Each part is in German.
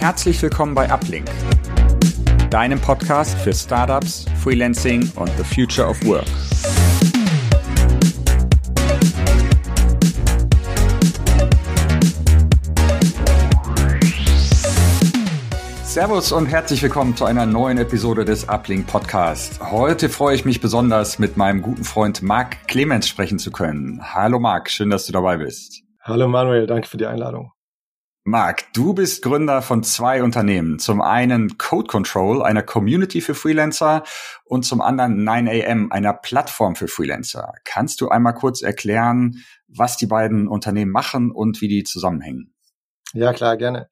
Herzlich willkommen bei Uplink, deinem Podcast für Startups, Freelancing und the Future of Work. Servus und herzlich willkommen zu einer neuen Episode des Uplink Podcast. Heute freue ich mich besonders, mit meinem guten Freund Marc Clemens sprechen zu können. Hallo Marc, schön, dass du dabei bist. Hallo Manuel, danke für die Einladung. Marc, du bist Gründer von zwei Unternehmen. Zum einen Code Control, einer Community für Freelancer und zum anderen 9am, einer Plattform für Freelancer. Kannst du einmal kurz erklären, was die beiden Unternehmen machen und wie die zusammenhängen? Ja, klar, gerne.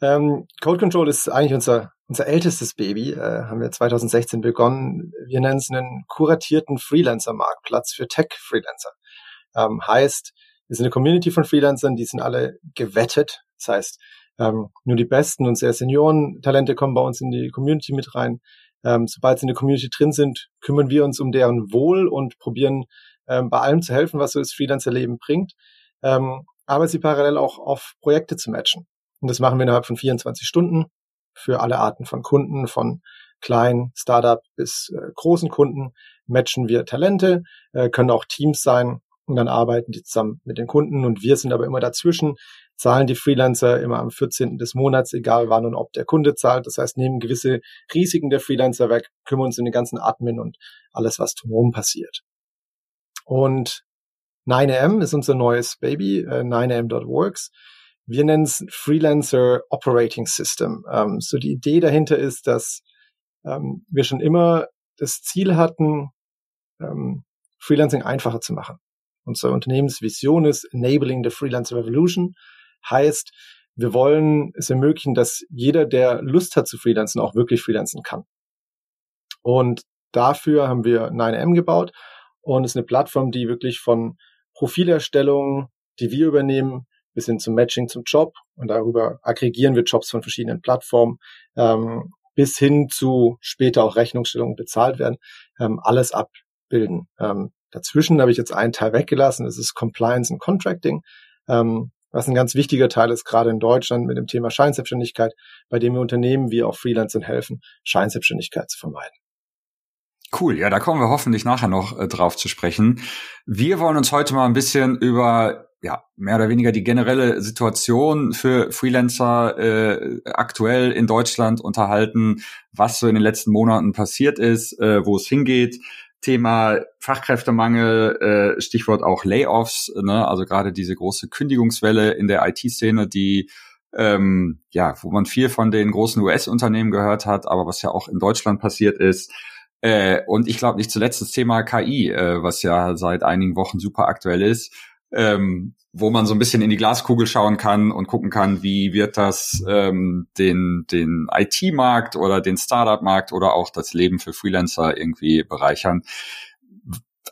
Ähm, Code Control ist eigentlich unser, unser ältestes Baby. Äh, haben wir 2016 begonnen. Wir nennen es einen kuratierten Freelancer-Marktplatz für Tech-Freelancer. Ähm, heißt, wir sind eine Community von Freelancern, die sind alle gewettet. Das heißt, ähm, nur die besten und sehr senioren Talente kommen bei uns in die Community mit rein. Ähm, sobald sie in der Community drin sind, kümmern wir uns um deren Wohl und probieren ähm, bei allem zu helfen, was so das Freelancer-Leben bringt. Ähm, aber sie parallel auch auf Projekte zu matchen. Und das machen wir innerhalb von 24 Stunden für alle Arten von Kunden, von kleinen Startup bis äh, großen Kunden matchen wir Talente, äh, können auch Teams sein und dann arbeiten die zusammen mit den Kunden und wir sind aber immer dazwischen, zahlen die Freelancer immer am 14. des Monats, egal wann und ob der Kunde zahlt. Das heißt, nehmen gewisse Risiken der Freelancer weg, kümmern uns um den ganzen Admin und alles, was drumherum passiert. Und 9am ist unser neues Baby, äh, 9am.works. Wir nennen es Freelancer Operating System. Ähm, so die Idee dahinter ist, dass ähm, wir schon immer das Ziel hatten, ähm, Freelancing einfacher zu machen. Unsere Unternehmensvision ist Enabling the Freelancer Revolution. Heißt, wir wollen es ermöglichen, dass jeder, der Lust hat zu freelancen, auch wirklich freelancen kann. Und dafür haben wir 9M gebaut und es ist eine Plattform, die wirklich von Profilerstellung, die wir übernehmen, bis hin zum Matching zum Job und darüber aggregieren wir Jobs von verschiedenen Plattformen ähm, bis hin zu später auch Rechnungsstellungen bezahlt werden, ähm, alles abbilden. Ähm, dazwischen habe ich jetzt einen Teil weggelassen, das ist Compliance und Contracting, ähm, was ein ganz wichtiger Teil ist, gerade in Deutschland mit dem Thema Scheinselbstständigkeit, bei dem wir Unternehmen wie auch Freelancern helfen, Scheinselbstständigkeit zu vermeiden. Cool, ja, da kommen wir hoffentlich nachher noch äh, drauf zu sprechen. Wir wollen uns heute mal ein bisschen über ja, mehr oder weniger die generelle Situation für Freelancer äh, aktuell in Deutschland unterhalten, was so in den letzten Monaten passiert ist, äh, wo es hingeht. Thema Fachkräftemangel, äh, Stichwort auch Layoffs, ne? also gerade diese große Kündigungswelle in der IT-Szene, die ähm, ja, wo man viel von den großen US-Unternehmen gehört hat, aber was ja auch in Deutschland passiert ist. Äh, und ich glaube nicht zuletzt das Thema KI, äh, was ja seit einigen Wochen super aktuell ist ähm, wo man so ein bisschen in die Glaskugel schauen kann und gucken kann, wie wird das ähm, den, den IT-Markt oder den Startup-Markt oder auch das Leben für Freelancer irgendwie bereichern.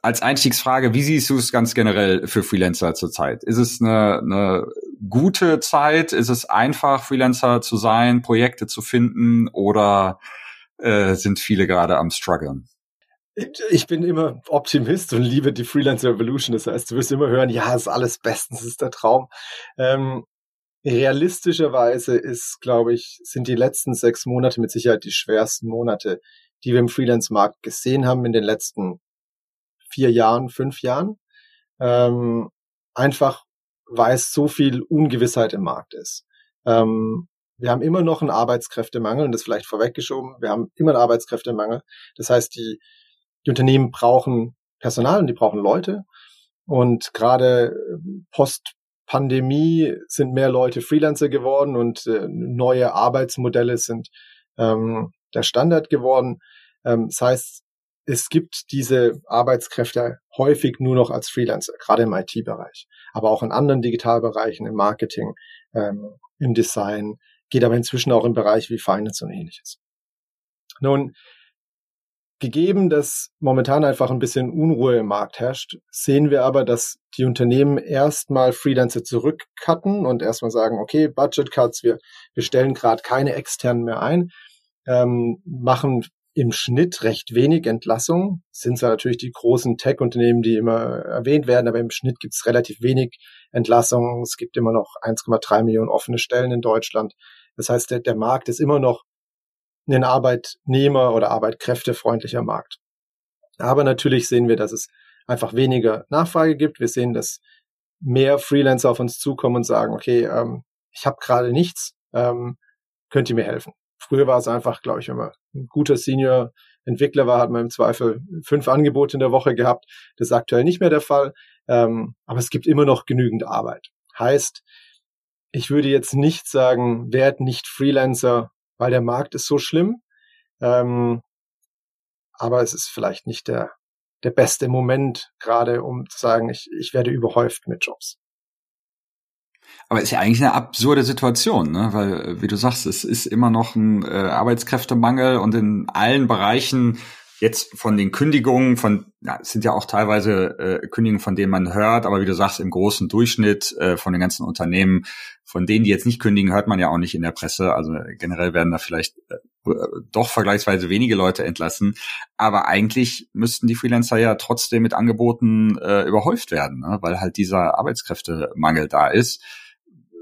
Als Einstiegsfrage, wie siehst du es ganz generell für Freelancer zurzeit? Ist es eine, eine gute Zeit? Ist es einfach, Freelancer zu sein, Projekte zu finden oder äh, sind viele gerade am struggeln? Ich bin immer Optimist und liebe die Freelance Revolution. Das heißt, du wirst immer hören, ja, ist alles bestens, ist der Traum. Ähm, realistischerweise ist, glaube ich, sind die letzten sechs Monate mit Sicherheit die schwersten Monate, die wir im Freelance-Markt gesehen haben in den letzten vier Jahren, fünf Jahren. Ähm, einfach, weil es so viel Ungewissheit im Markt ist. Ähm, wir haben immer noch einen Arbeitskräftemangel, und das vielleicht vorweggeschoben. Wir haben immer einen Arbeitskräftemangel. Das heißt, die, die Unternehmen brauchen Personal und die brauchen Leute. Und gerade ähm, Post-Pandemie sind mehr Leute Freelancer geworden und äh, neue Arbeitsmodelle sind ähm, der Standard geworden. Ähm, das heißt, es gibt diese Arbeitskräfte häufig nur noch als Freelancer, gerade im IT-Bereich, aber auch in anderen Digitalbereichen, im Marketing, ähm, im Design, geht aber inzwischen auch im Bereich wie Finance und ähnliches. Nun, Gegeben, dass momentan einfach ein bisschen Unruhe im Markt herrscht, sehen wir aber, dass die Unternehmen erstmal Freelancer zurückcutten und erstmal sagen, okay, Budget Cuts, wir, wir stellen gerade keine externen mehr ein, ähm, machen im Schnitt recht wenig Entlassungen. Sind zwar natürlich die großen Tech-Unternehmen, die immer erwähnt werden, aber im Schnitt gibt es relativ wenig Entlassungen. Es gibt immer noch 1,3 Millionen offene Stellen in Deutschland. Das heißt, der, der Markt ist immer noch ein Arbeitnehmer- oder Arbeitkräftefreundlicher Markt. Aber natürlich sehen wir, dass es einfach weniger Nachfrage gibt. Wir sehen, dass mehr Freelancer auf uns zukommen und sagen, okay, ähm, ich habe gerade nichts, ähm, könnt ihr mir helfen? Früher war es einfach, glaube ich, wenn man ein guter Senior-Entwickler war, hat man im Zweifel fünf Angebote in der Woche gehabt. Das ist aktuell nicht mehr der Fall. Ähm, aber es gibt immer noch genügend Arbeit. Heißt, ich würde jetzt nicht sagen, werd nicht Freelancer, weil der Markt ist so schlimm. Ähm, aber es ist vielleicht nicht der, der beste Moment, gerade um zu sagen, ich, ich werde überhäuft mit Jobs. Aber ist ja eigentlich eine absurde Situation, ne? weil, äh, wie du sagst, es ist immer noch ein äh, Arbeitskräftemangel und in allen Bereichen jetzt von den Kündigungen, von, ja, es sind ja auch teilweise äh, Kündigungen, von denen man hört, aber wie du sagst, im großen Durchschnitt äh, von den ganzen Unternehmen, von denen, die jetzt nicht kündigen, hört man ja auch nicht in der Presse. Also generell werden da vielleicht äh, doch vergleichsweise wenige Leute entlassen. Aber eigentlich müssten die Freelancer ja trotzdem mit Angeboten äh, überhäuft werden, ne? weil halt dieser Arbeitskräftemangel da ist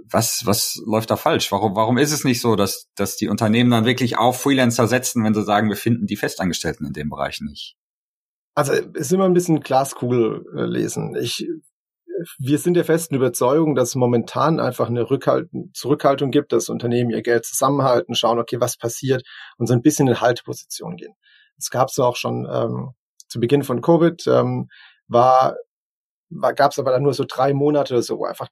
was, was läuft da falsch? Warum, warum ist es nicht so, dass, dass die Unternehmen dann wirklich auf Freelancer setzen, wenn sie sagen, wir finden die Festangestellten in dem Bereich nicht? Also es ist immer ein bisschen Glaskugel äh, lesen. Ich, wir sind der festen Überzeugung, dass es momentan einfach eine Rückhalt, Zurückhaltung gibt, dass Unternehmen ihr Geld zusammenhalten, schauen, okay, was passiert und so ein bisschen in Halteposition gehen. Es gab es auch schon ähm, zu Beginn von Covid, ähm, war, war gab es aber dann nur so drei Monate oder so, wo einfach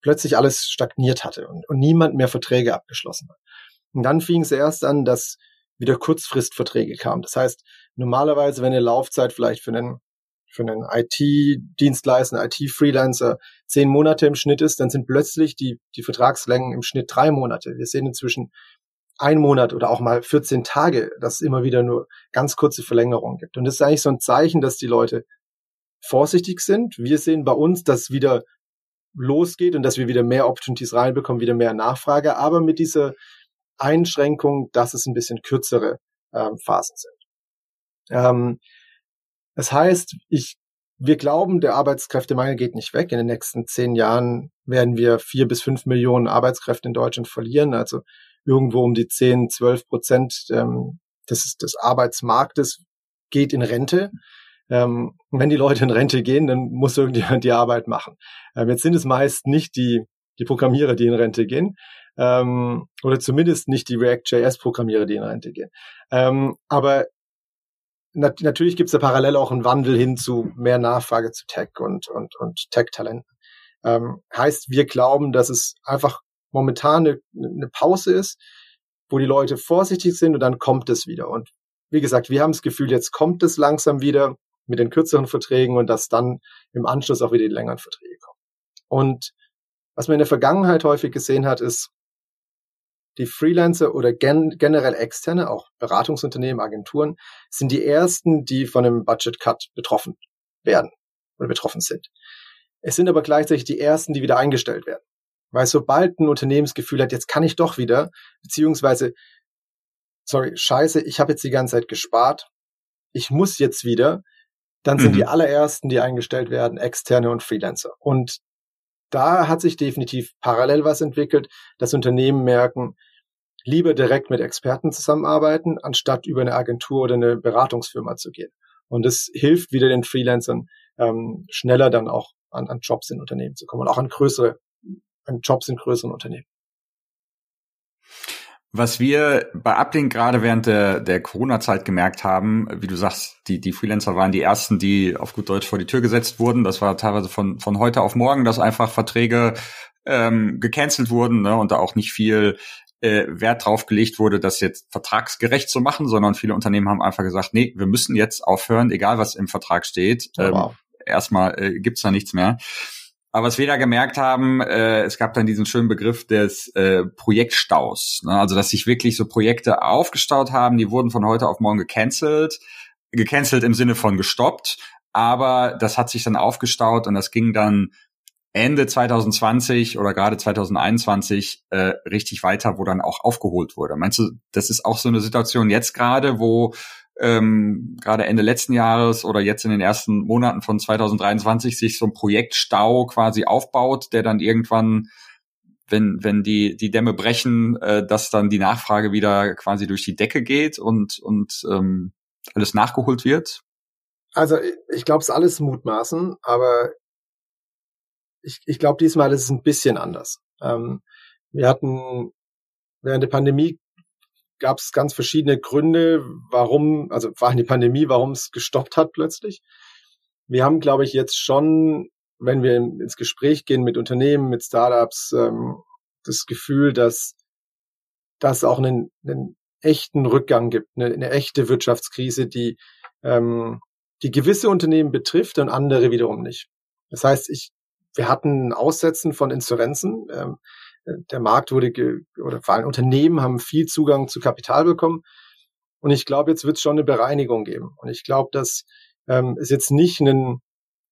plötzlich alles stagniert hatte und, und niemand mehr Verträge abgeschlossen hat. Und dann fing es erst an, dass wieder Kurzfristverträge kamen. Das heißt, normalerweise, wenn eine Laufzeit vielleicht für einen, für einen IT-Dienstleister, IT-Freelancer zehn Monate im Schnitt ist, dann sind plötzlich die, die Vertragslängen im Schnitt drei Monate. Wir sehen inzwischen ein Monat oder auch mal 14 Tage, dass es immer wieder nur ganz kurze Verlängerungen gibt. Und das ist eigentlich so ein Zeichen, dass die Leute vorsichtig sind. Wir sehen bei uns, dass wieder losgeht und dass wir wieder mehr Opportunities reinbekommen, wieder mehr Nachfrage, aber mit dieser Einschränkung, dass es ein bisschen kürzere ähm, Phasen sind. Ähm, das heißt, ich, wir glauben, der Arbeitskräftemangel geht nicht weg. In den nächsten zehn Jahren werden wir vier bis fünf Millionen Arbeitskräfte in Deutschland verlieren, also irgendwo um die zehn, zwölf Prozent ähm, des, des Arbeitsmarktes geht in Rente. Ähm, wenn die Leute in Rente gehen, dann muss irgendjemand die Arbeit machen. Ähm, jetzt sind es meist nicht die, die Programmierer, die in Rente gehen, ähm, oder zumindest nicht die React.js-Programmierer, die in Rente gehen. Ähm, aber nat natürlich gibt es da parallel auch einen Wandel hin zu mehr Nachfrage zu Tech und, und, und Tech-Talenten. Ähm, heißt, wir glauben, dass es einfach momentan eine, eine Pause ist, wo die Leute vorsichtig sind und dann kommt es wieder. Und wie gesagt, wir haben das Gefühl, jetzt kommt es langsam wieder mit den kürzeren Verträgen und dass dann im Anschluss auch wieder die längeren Verträge kommen. Und was man in der Vergangenheit häufig gesehen hat, ist, die Freelancer oder gen generell externe, auch Beratungsunternehmen, Agenturen, sind die ersten, die von einem Budget Cut betroffen werden oder betroffen sind. Es sind aber gleichzeitig die ersten, die wieder eingestellt werden. Weil sobald ein Unternehmensgefühl hat, jetzt kann ich doch wieder, beziehungsweise, sorry, scheiße, ich habe jetzt die ganze Zeit gespart, ich muss jetzt wieder, dann sind mhm. die allerersten, die eingestellt werden, externe und Freelancer. Und da hat sich definitiv parallel was entwickelt, dass Unternehmen merken, lieber direkt mit Experten zusammenarbeiten, anstatt über eine Agentur oder eine Beratungsfirma zu gehen. Und das hilft wieder den Freelancern, ähm, schneller dann auch an, an Jobs in Unternehmen zu kommen und auch an größere, an Jobs in größeren Unternehmen. Was wir bei Uplink gerade während der, der Corona-Zeit gemerkt haben, wie du sagst, die, die Freelancer waren die ersten, die auf gut Deutsch vor die Tür gesetzt wurden. Das war teilweise von, von heute auf morgen, dass einfach Verträge ähm, gecancelt wurden ne, und da auch nicht viel äh, Wert drauf gelegt wurde, das jetzt vertragsgerecht zu machen, sondern viele Unternehmen haben einfach gesagt, nee, wir müssen jetzt aufhören, egal was im Vertrag steht. Ähm, wow. Erstmal äh, gibt's da nichts mehr. Aber was wir da gemerkt haben, äh, es gab dann diesen schönen Begriff des äh, Projektstaus. Ne? Also dass sich wirklich so Projekte aufgestaut haben, die wurden von heute auf morgen gecancelt. Gecancelt im Sinne von gestoppt. Aber das hat sich dann aufgestaut und das ging dann Ende 2020 oder gerade 2021 äh, richtig weiter, wo dann auch aufgeholt wurde. Meinst du, das ist auch so eine Situation jetzt gerade, wo ähm, gerade Ende letzten Jahres oder jetzt in den ersten Monaten von 2023 sich so ein Projektstau quasi aufbaut, der dann irgendwann wenn, wenn die, die Dämme brechen, äh, dass dann die Nachfrage wieder quasi durch die Decke geht und, und ähm, alles nachgeholt wird? Also ich glaube, es ist alles Mutmaßen, aber ich, ich glaube, diesmal ist es ein bisschen anders. Ähm, wir hatten während der Pandemie gab es ganz verschiedene Gründe, warum, also war die Pandemie, warum es gestoppt hat plötzlich. Wir haben, glaube ich, jetzt schon, wenn wir ins Gespräch gehen mit Unternehmen, mit Startups, ähm, das Gefühl, dass das auch einen, einen echten Rückgang gibt, eine, eine echte Wirtschaftskrise, die ähm, die gewisse Unternehmen betrifft und andere wiederum nicht. Das heißt, ich, wir hatten Aussetzen von Insolvenzen. Ähm, der Markt wurde ge oder vor allem Unternehmen haben viel Zugang zu Kapital bekommen. Und ich glaube, jetzt wird es schon eine Bereinigung geben. Und ich glaube, dass ähm, es jetzt nicht einen,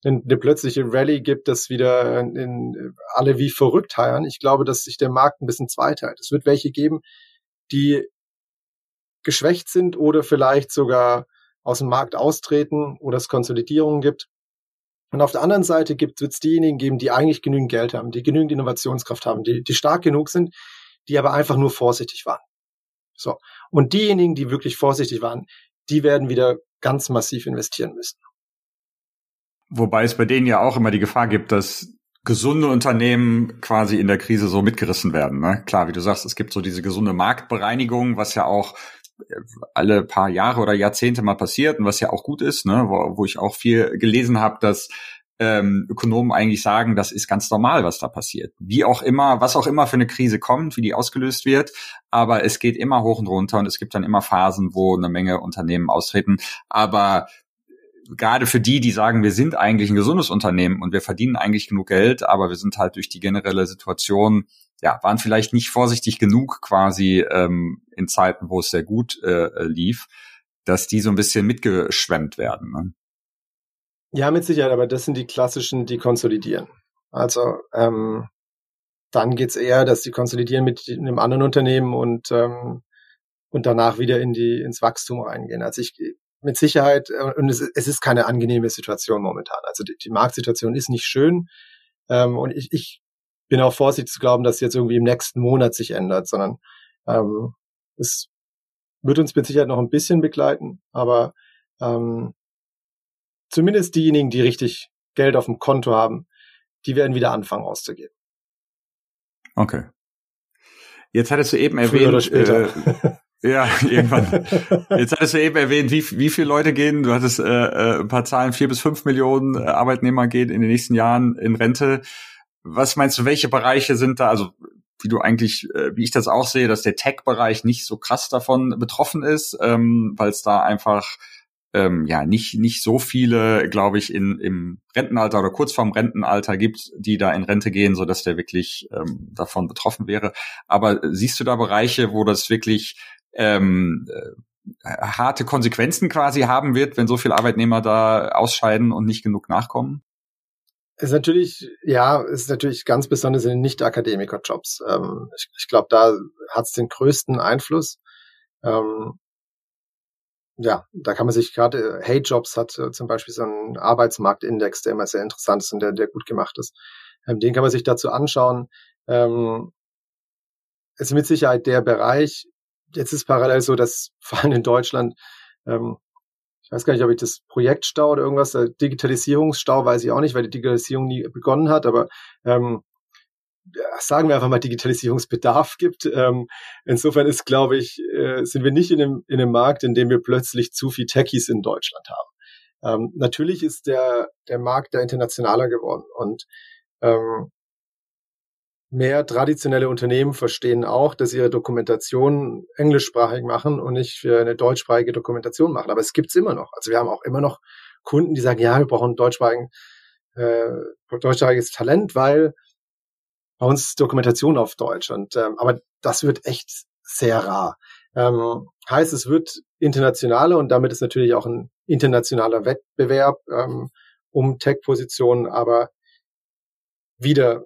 einen, eine plötzliche Rallye gibt, dass wieder in, in, alle wie verrückt heiern. Ich glaube, dass sich der Markt ein bisschen zweiteilt. Es wird welche geben, die geschwächt sind oder vielleicht sogar aus dem Markt austreten oder es Konsolidierungen gibt. Und auf der anderen Seite gibt es diejenigen geben, die eigentlich genügend Geld haben, die genügend Innovationskraft haben, die, die stark genug sind, die aber einfach nur vorsichtig waren. So. Und diejenigen, die wirklich vorsichtig waren, die werden wieder ganz massiv investieren müssen. Wobei es bei denen ja auch immer die Gefahr gibt, dass gesunde Unternehmen quasi in der Krise so mitgerissen werden. Ne? Klar, wie du sagst, es gibt so diese gesunde Marktbereinigung, was ja auch alle paar Jahre oder Jahrzehnte mal passiert und was ja auch gut ist, ne, wo, wo ich auch viel gelesen habe, dass ähm, Ökonomen eigentlich sagen, das ist ganz normal, was da passiert. Wie auch immer, was auch immer für eine Krise kommt, wie die ausgelöst wird, aber es geht immer hoch und runter und es gibt dann immer Phasen, wo eine Menge Unternehmen austreten. Aber gerade für die, die sagen, wir sind eigentlich ein gesundes Unternehmen und wir verdienen eigentlich genug Geld, aber wir sind halt durch die generelle Situation ja, waren vielleicht nicht vorsichtig genug quasi ähm, in Zeiten, wo es sehr gut äh, äh, lief, dass die so ein bisschen mitgeschwemmt werden. Ne? Ja, mit Sicherheit, aber das sind die klassischen, die konsolidieren. Also ähm, dann geht's eher, dass die konsolidieren mit einem anderen Unternehmen und ähm, und danach wieder in die ins Wachstum reingehen. Also ich mit Sicherheit äh, und es, es ist keine angenehme Situation momentan. Also die, die Marktsituation ist nicht schön ähm, und ich, ich bin auch vorsichtig zu glauben, dass jetzt irgendwie im nächsten Monat sich ändert, sondern ähm, es wird uns mit Sicherheit noch ein bisschen begleiten, aber ähm, zumindest diejenigen, die richtig Geld auf dem Konto haben, die werden wieder anfangen auszugeben. Okay. Jetzt hattest du eben erwähnt, oder später. Äh, ja, irgendwann. Jetzt hattest du eben erwähnt, wie, wie viele Leute gehen, du hattest äh, äh ein paar Zahlen, vier bis fünf Millionen äh, Arbeitnehmer gehen in den nächsten Jahren in Rente was meinst du, welche Bereiche sind da, also wie du eigentlich, äh, wie ich das auch sehe, dass der Tech-Bereich nicht so krass davon betroffen ist, ähm, weil es da einfach ähm, ja nicht nicht so viele, glaube ich, in im Rentenalter oder kurz vorm Rentenalter gibt, die da in Rente gehen, so dass der wirklich ähm, davon betroffen wäre. Aber siehst du da Bereiche, wo das wirklich ähm, äh, harte Konsequenzen quasi haben wird, wenn so viele Arbeitnehmer da ausscheiden und nicht genug nachkommen? Ist natürlich, ja, ist natürlich ganz besonders in den Nicht-Akademiker-Jobs. Ähm, ich ich glaube, da hat es den größten Einfluss. Ähm, ja, da kann man sich gerade, Hey Jobs hat äh, zum Beispiel so einen Arbeitsmarktindex, der immer sehr interessant ist und der, der gut gemacht ist. Ähm, den kann man sich dazu anschauen. Ähm, ist mit Sicherheit der Bereich. Jetzt ist parallel so, dass vor allem in Deutschland ähm, ich weiß gar nicht, ob ich das Projektstau oder irgendwas, der Digitalisierungsstau weiß ich auch nicht, weil die Digitalisierung nie begonnen hat, aber ähm, sagen wir einfach mal Digitalisierungsbedarf gibt. Ähm, insofern ist, glaube ich, äh, sind wir nicht in einem, in einem Markt, in dem wir plötzlich zu viel Techies in Deutschland haben. Ähm, natürlich ist der, der Markt da internationaler geworden und ähm, mehr traditionelle Unternehmen verstehen auch, dass ihre Dokumentation englischsprachig machen und nicht für eine deutschsprachige Dokumentation machen. Aber es gibt's immer noch. Also wir haben auch immer noch Kunden, die sagen, ja, wir brauchen deutschsprachigen, äh, deutschsprachiges Talent, weil bei uns ist Dokumentation auf Deutsch. Und ähm, aber das wird echt sehr rar. Ähm, heißt, es wird internationaler und damit ist natürlich auch ein internationaler Wettbewerb ähm, um Tech-Positionen, aber wieder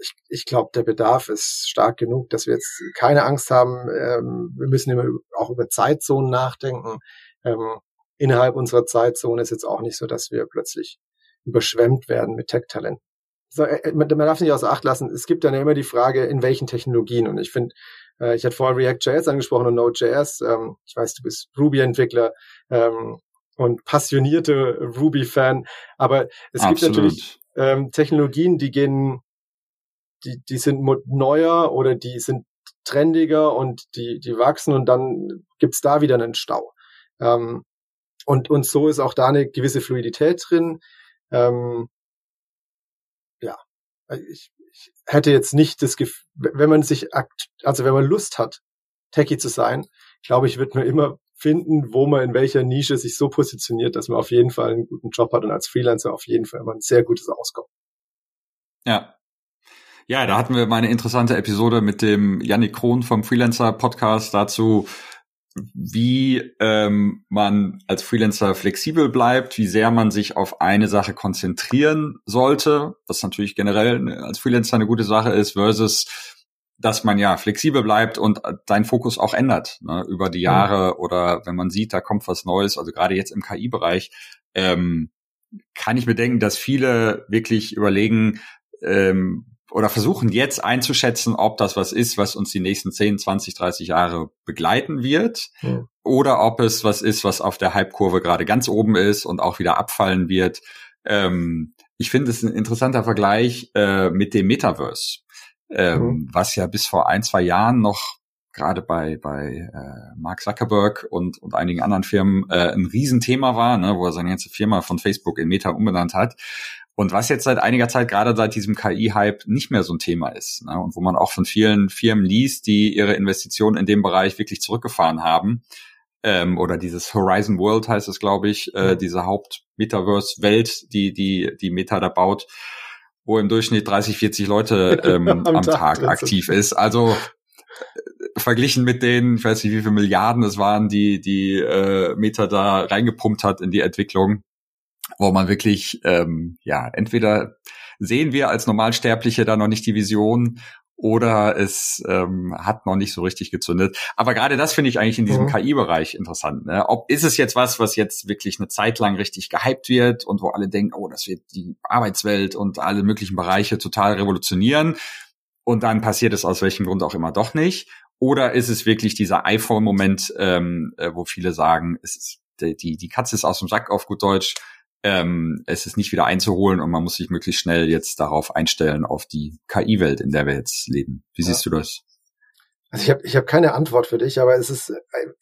ich, ich glaube, der Bedarf ist stark genug, dass wir jetzt keine Angst haben. Ähm, wir müssen immer auch über Zeitzonen nachdenken. Ähm, innerhalb unserer Zeitzone ist jetzt auch nicht so, dass wir plötzlich überschwemmt werden mit Tech-Talenten. so, äh, man, man darf nicht außer Acht lassen, es gibt dann ja immer die Frage, in welchen Technologien. Und ich finde, äh, ich hatte vorhin React.js angesprochen und Node.js. Ähm, ich weiß, du bist Ruby-Entwickler ähm, und passionierte Ruby-Fan, aber es Absolut. gibt natürlich ähm, Technologien, die gehen, die, die sind neuer oder die sind trendiger und die, die wachsen und dann gibt's da wieder einen Stau. Ähm, und, und so ist auch da eine gewisse Fluidität drin. Ähm, ja, ich, ich hätte jetzt nicht das Gefühl, wenn man sich, akt, also wenn man Lust hat, Techie zu sein, glaube ich, wird man immer finden, wo man in welcher Nische sich so positioniert, dass man auf jeden Fall einen guten Job hat und als Freelancer auf jeden Fall immer ein sehr gutes Auskommen. Ja. Ja, da hatten wir mal eine interessante Episode mit dem Yannick Krohn vom Freelancer Podcast dazu, wie ähm, man als Freelancer flexibel bleibt, wie sehr man sich auf eine Sache konzentrieren sollte, was natürlich generell als Freelancer eine gute Sache ist, versus dass man ja flexibel bleibt und deinen Fokus auch ändert ne, über die mhm. Jahre oder wenn man sieht, da kommt was Neues, also gerade jetzt im KI-Bereich, ähm, kann ich mir denken, dass viele wirklich überlegen, ähm, oder versuchen jetzt einzuschätzen, ob das was ist, was uns die nächsten 10, 20, 30 Jahre begleiten wird ja. oder ob es was ist, was auf der Hype-Kurve gerade ganz oben ist und auch wieder abfallen wird. Ähm, ich finde es ein interessanter Vergleich äh, mit dem Metaverse, ähm, mhm. was ja bis vor ein, zwei Jahren noch gerade bei, bei äh, Mark Zuckerberg und, und einigen anderen Firmen äh, ein Riesenthema war, ne, wo er seine ganze Firma von Facebook in Meta umbenannt hat. Und was jetzt seit einiger Zeit, gerade seit diesem KI-Hype, nicht mehr so ein Thema ist. Ne? Und wo man auch von vielen Firmen liest, die ihre Investitionen in dem Bereich wirklich zurückgefahren haben. Ähm, oder dieses Horizon World heißt es, glaube ich, äh, diese Haupt-Metaverse-Welt, die, die, die Meta da baut, wo im Durchschnitt 30, 40 Leute ähm, am, am, Tag, Tag aktiv ist. Also äh, verglichen mit den, ich weiß nicht, wie viele Milliarden es waren, die die äh, Meta da reingepumpt hat in die Entwicklung, wo man wirklich, ähm, ja, entweder sehen wir als Normalsterbliche da noch nicht die Vision oder es ähm, hat noch nicht so richtig gezündet. Aber gerade das finde ich eigentlich in diesem mhm. KI-Bereich interessant. Ne? Ob ist es jetzt was, was jetzt wirklich eine Zeit lang richtig gehypt wird und wo alle denken, oh, das wird die Arbeitswelt und alle möglichen Bereiche total revolutionieren und dann passiert es aus welchem Grund auch immer doch nicht? Oder ist es wirklich dieser iPhone-Moment, ähm, äh, wo viele sagen, es ist die, die Katze ist aus dem Sack auf gut Deutsch, ähm, es ist nicht wieder einzuholen und man muss sich möglichst schnell jetzt darauf einstellen, auf die KI-Welt, in der wir jetzt leben. Wie ja. siehst du das? Also ich habe ich hab keine Antwort für dich, aber es ist,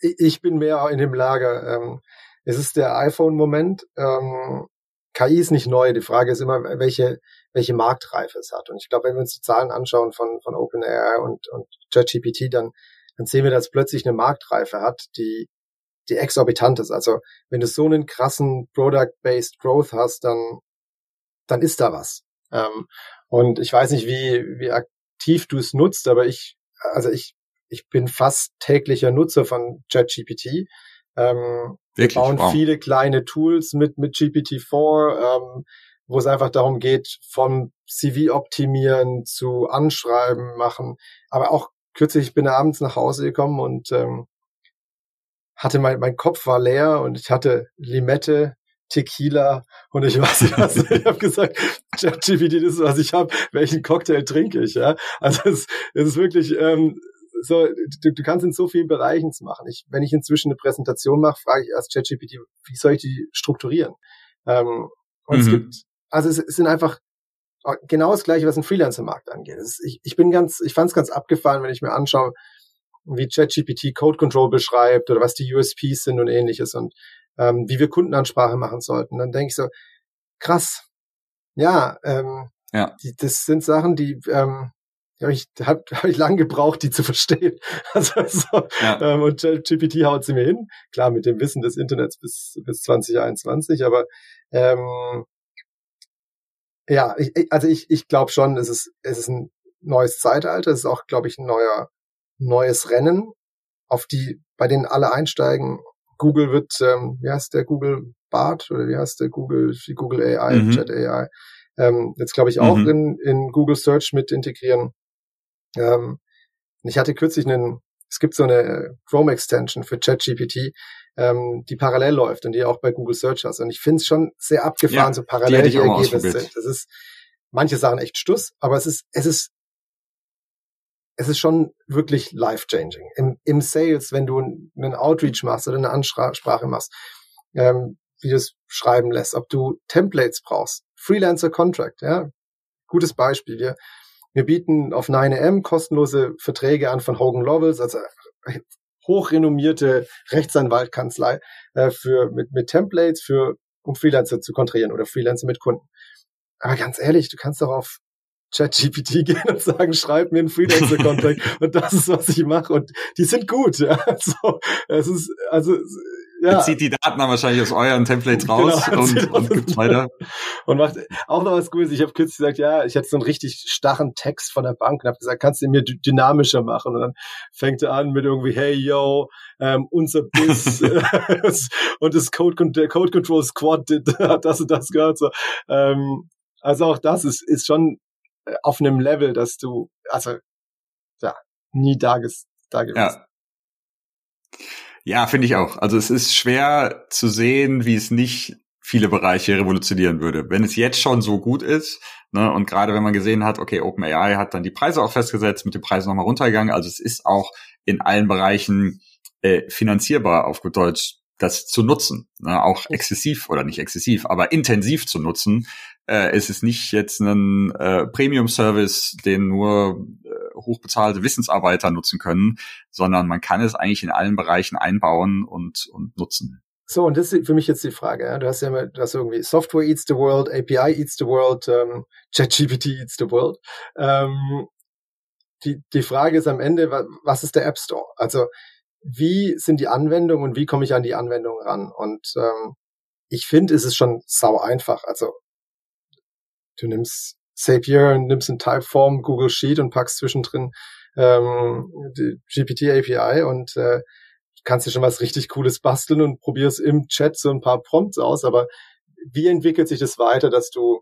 ich bin mehr in dem Lager. Ähm, es ist der iPhone-Moment. Ähm, KI ist nicht neu. Die Frage ist immer, welche, welche Marktreife es hat. Und ich glaube, wenn wir uns die Zahlen anschauen von, von OpenAI und, und ChatGPT, dann, dann sehen wir, dass es plötzlich eine Marktreife hat, die, die exorbitant ist. Also wenn du so einen krassen Product-Based Growth hast, dann, dann ist da was. Ähm, und ich weiß nicht, wie, wie aktiv du es nutzt, aber ich, also ich, ich bin fast täglicher Nutzer von ChatGPT. Ähm, wir bauen wow. viele kleine Tools mit, mit GPT-4, ähm, wo es einfach darum geht, vom CV optimieren zu Anschreiben machen. Aber auch kürzlich, ich bin abends nach Hause gekommen und ähm, hatte mein, mein Kopf war leer und ich hatte Limette, Tequila und ich weiß nicht was. ich habe gesagt, ChatGPT, das ist was ich habe. Welchen Cocktail trinke ich? Ja, also es, es ist wirklich ähm, so. Du, du kannst in so vielen Bereichen es machen. Ich, wenn ich inzwischen eine Präsentation mache, frage ich erst ChatGPT, wie soll ich die strukturieren? Ähm, und mhm. es gibt, also es, es sind einfach genau das Gleiche, was ein Freelancer-Markt angeht. Ist, ich, ich bin ganz, ich fand es ganz abgefahren, wenn ich mir anschaue, wie ChatGPT Code Control beschreibt oder was die USPs sind und ähnliches und ähm, wie wir Kundenansprache machen sollten. Dann denke ich so, krass, ja, ähm, ja. Die, das sind Sachen, die ähm, habe ich, hab, hab ich lang gebraucht, die zu verstehen. Also, so, ja. ähm, und ChatGPT haut sie mir hin, klar mit dem Wissen des Internets bis bis 2021, aber ähm, ja, ich, also ich, ich glaube schon, es ist es ist ein neues Zeitalter, es ist auch, glaube ich, ein neuer neues Rennen, auf die, bei denen alle einsteigen. Google wird, ähm, wie heißt der Google Bart oder wie heißt der Google, Google AI, mhm. Chat AI, ähm, jetzt glaube ich auch mhm. in, in Google Search mit integrieren. Ähm, ich hatte kürzlich einen, es gibt so eine Chrome Extension für ChatGPT, ähm, die parallel läuft und die auch bei Google Search hast. Und ich finde es schon sehr abgefahren, ja, so parallel die, die Ergebnisse sind. Das ist, manche Sachen echt Stuss, aber es ist, es ist, es ist schon wirklich life-changing. Im, Im Sales, wenn du einen Outreach machst oder eine Ansprache machst, ähm, wie du es schreiben lässt, ob du Templates brauchst, Freelancer Contract, ja. Gutes Beispiel. Wir, wir bieten auf 9am kostenlose Verträge an von Hogan Lovells, also hochrenommierte Rechtsanwaltkanzlei, äh, für, mit, mit Templates für, um Freelancer zu kontrahieren oder Freelancer mit Kunden. Aber ganz ehrlich, du kannst doch auf ChatGPT gehen und sagen, schreib mir einen Freelancer-Contract und das ist, was ich mache und die sind gut. Ja. Also, es ist, also ja. zieht die Daten dann wahrscheinlich aus euren Templates genau, raus genau, und, und gibt weiter. Und macht auch noch was Cooles. Ich habe kürzlich gesagt, ja, ich hatte so einen richtig starren Text von der Bank und habe gesagt, kannst du mir dynamischer machen? Und dann fängt er an mit irgendwie, hey yo, ähm, unser Biss und das Code, der Code Control Squad hat das und das gehört. So. Ähm, also auch das ist, ist schon auf einem Level, dass du, also ja, nie da, da gewesen. Ja. Ja, finde ich auch. Also es ist schwer zu sehen, wie es nicht viele Bereiche revolutionieren würde. Wenn es jetzt schon so gut ist, ne, und gerade wenn man gesehen hat, okay, OpenAI hat dann die Preise auch festgesetzt, mit den Preisen nochmal runtergegangen, also es ist auch in allen Bereichen äh, finanzierbar auf gut Deutsch, das zu nutzen, ne, auch exzessiv oder nicht exzessiv, aber intensiv zu nutzen. Äh, es ist nicht jetzt ein äh, Premium-Service, den nur äh, hochbezahlte Wissensarbeiter nutzen können, sondern man kann es eigentlich in allen Bereichen einbauen und, und nutzen. So, und das ist für mich jetzt die Frage. Ja? Du hast ja immer, du hast irgendwie Software eats the world, API eats the world, ähm, ChatGPT eats the world. Ähm, die, die Frage ist am Ende, was ist der App Store? Also wie sind die Anwendungen und wie komme ich an die Anwendungen ran? Und ähm, ich finde, es ist schon sau einfach. Also du nimmst Zapier und nimmst in Typeform Google Sheet und packst zwischendrin ähm, die GPT API und äh, kannst dir schon was richtig Cooles basteln und probierst im Chat so ein paar Prompts aus. Aber wie entwickelt sich das weiter, dass du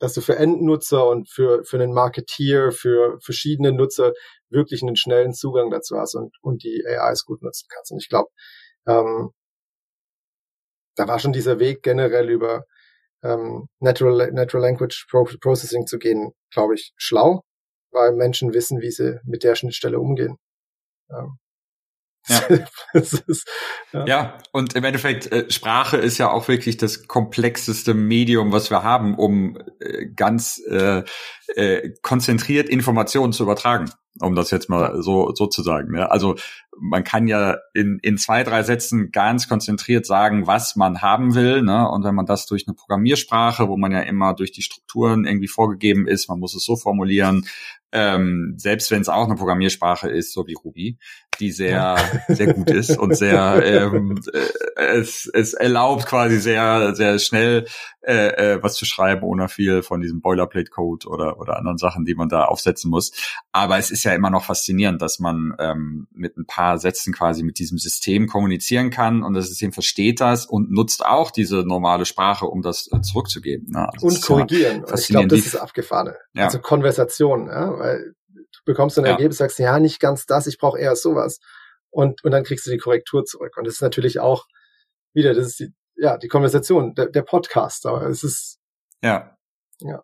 dass du für Endnutzer und für, für einen Marketeer, für verschiedene Nutzer wirklich einen schnellen Zugang dazu hast und, und die AIs gut nutzen kannst. Und ich glaube, ähm, da war schon dieser Weg generell über ähm, Natural, Natural Language Processing zu gehen, glaube ich, schlau, weil Menschen wissen, wie sie mit der Schnittstelle umgehen. Ähm, ja. ist, ja. ja. und im Endeffekt, äh, Sprache ist ja auch wirklich das komplexeste Medium, was wir haben, um äh, ganz äh, äh, konzentriert Informationen zu übertragen, um das jetzt mal so, so zu sagen. Also man kann ja in, in zwei, drei Sätzen ganz konzentriert sagen, was man haben will. Ne? Und wenn man das durch eine Programmiersprache, wo man ja immer durch die Strukturen irgendwie vorgegeben ist, man muss es so formulieren, ähm, selbst wenn es auch eine Programmiersprache ist, so wie Ruby, die sehr, sehr gut ist und sehr, ähm, äh, es, es erlaubt quasi sehr, sehr schnell äh, äh, was zu schreiben, ohne viel von diesem Boilerplate-Code oder, oder anderen Sachen, die man da aufsetzen muss. Aber es ist ja immer noch faszinierend, dass man ähm, mit ein paar Sätzen quasi mit diesem System kommunizieren kann und das System versteht das und nutzt auch diese normale Sprache, um das äh, zurückzugeben. Ne? Also und korrigieren. Ja ich glaube, das ist abgefahren. Ja. Also Konversation, ja, weil du bekommst ein ja. Ergebnis, sagst, ja, nicht ganz das, ich brauche eher sowas. Und, und dann kriegst du die Korrektur zurück. Und das ist natürlich auch wieder, das ist die, ja, die Konversation, der, der Podcast, aber es ist. Ja. Ja.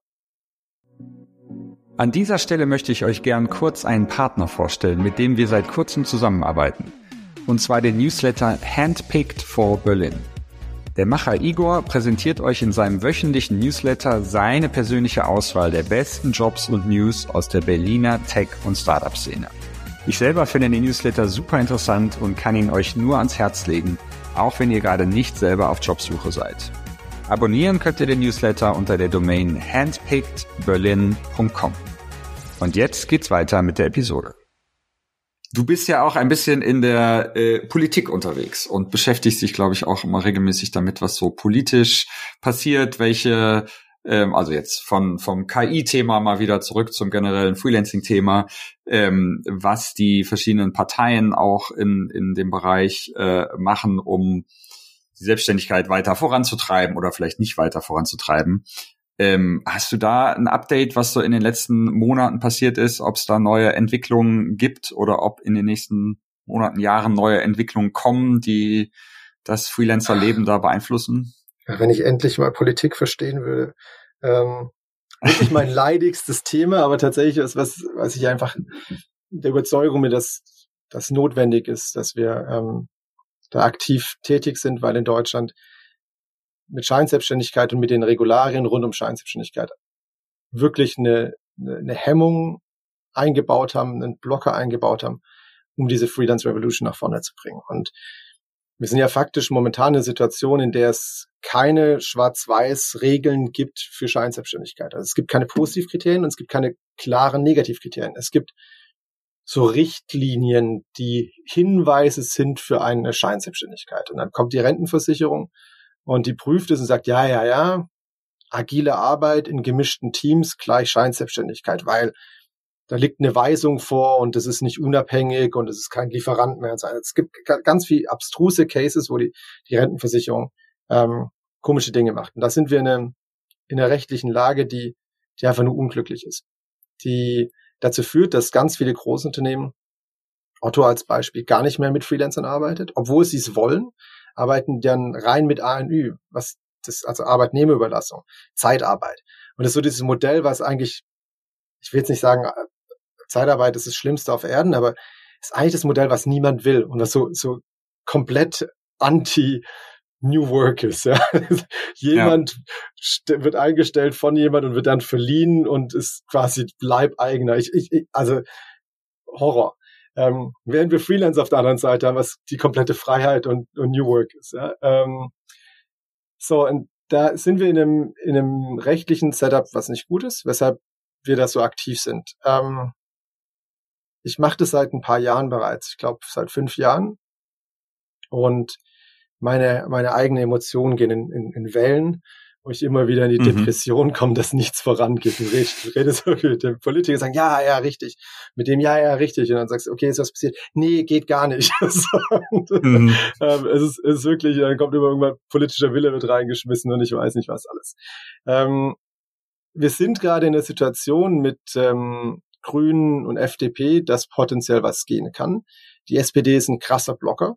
An dieser Stelle möchte ich euch gern kurz einen Partner vorstellen, mit dem wir seit kurzem zusammenarbeiten. Und zwar den Newsletter Handpicked for Berlin. Der Macher Igor präsentiert euch in seinem wöchentlichen Newsletter seine persönliche Auswahl der besten Jobs und News aus der Berliner Tech- und Startup-Szene. Ich selber finde den Newsletter super interessant und kann ihn euch nur ans Herz legen, auch wenn ihr gerade nicht selber auf Jobsuche seid. Abonnieren könnt ihr den Newsletter unter der Domain handpickedberlin.com. Und jetzt geht's weiter mit der Episode. Du bist ja auch ein bisschen in der äh, Politik unterwegs und beschäftigst dich, glaube ich, auch immer regelmäßig damit, was so politisch passiert, welche ähm, also jetzt von vom KI-Thema mal wieder zurück zum generellen Freelancing-Thema, ähm, was die verschiedenen Parteien auch in, in dem Bereich äh, machen, um die Selbstständigkeit weiter voranzutreiben oder vielleicht nicht weiter voranzutreiben. Ähm, hast du da ein Update, was so in den letzten Monaten passiert ist, ob es da neue Entwicklungen gibt oder ob in den nächsten Monaten, Jahren neue Entwicklungen kommen, die das Freelancer-Leben da beeinflussen? Ja, wenn ich endlich mal Politik verstehen würde. Ähm, wirklich mein leidigstes Thema, aber tatsächlich ist was, was ich einfach der Überzeugung mir, dass das notwendig ist, dass wir ähm, da aktiv tätig sind, weil in Deutschland mit Scheinselbstständigkeit und mit den Regularien rund um Scheinselbstständigkeit wirklich eine, eine Hemmung eingebaut haben, einen Blocker eingebaut haben, um diese Freelance Revolution nach vorne zu bringen. Und wir sind ja faktisch momentan in einer Situation, in der es keine Schwarz-Weiß-Regeln gibt für Scheinselbstständigkeit. Also es gibt keine Positivkriterien und es gibt keine klaren Negativkriterien. Es gibt so Richtlinien, die Hinweise sind für eine Scheinselbstständigkeit. Und dann kommt die Rentenversicherung und die prüft es und sagt, ja, ja, ja, agile Arbeit in gemischten Teams gleich Scheinselbstständigkeit, weil da liegt eine Weisung vor und das ist nicht unabhängig und es ist kein Lieferant mehr. Es gibt ganz viel abstruse Cases, wo die, die Rentenversicherung ähm, komische Dinge macht. Und da sind wir in, einem, in einer rechtlichen Lage, die, die einfach nur unglücklich ist. Die dazu führt, dass ganz viele Großunternehmen, Otto als Beispiel, gar nicht mehr mit Freelancern arbeitet, obwohl sie es wollen, arbeiten dann rein mit ANÜ, was das, also Arbeitnehmerüberlassung, Zeitarbeit. Und das ist so dieses Modell, was eigentlich, ich will jetzt nicht sagen, Zeitarbeit ist das Schlimmste auf Erden, aber ist eigentlich das Modell, was niemand will und was so, so komplett anti New Work ist. Ja. Jemand ja. wird eingestellt von jemand und wird dann verliehen und ist quasi Bleibeigener. Ich, ich, ich, also Horror. Ähm, während wir Freelance auf der anderen Seite haben, was die komplette Freiheit und, und New Work ist. Ja. Ähm, so, und da sind wir in einem, in einem rechtlichen Setup, was nicht gut ist, weshalb wir da so aktiv sind. Ähm, ich mache das seit ein paar Jahren bereits, ich glaube seit fünf Jahren. Und meine, meine eigenen Emotionen gehen in, in, in Wellen, wo ich immer wieder in die mhm. Depression komme, dass nichts vorangeht. Du redest, redest mit dem Politiker, sagen, ja, ja, richtig. Mit dem, ja, ja, richtig. Und dann sagst du, okay, ist was passiert? Nee, geht gar nicht. mhm. ähm, es, ist, es ist wirklich, dann kommt immer irgendwann politischer Wille mit reingeschmissen und ich weiß nicht was alles. Ähm, wir sind gerade in der Situation mit ähm, Grünen und FDP, dass potenziell was gehen kann. Die SPD ist ein krasser Blocker.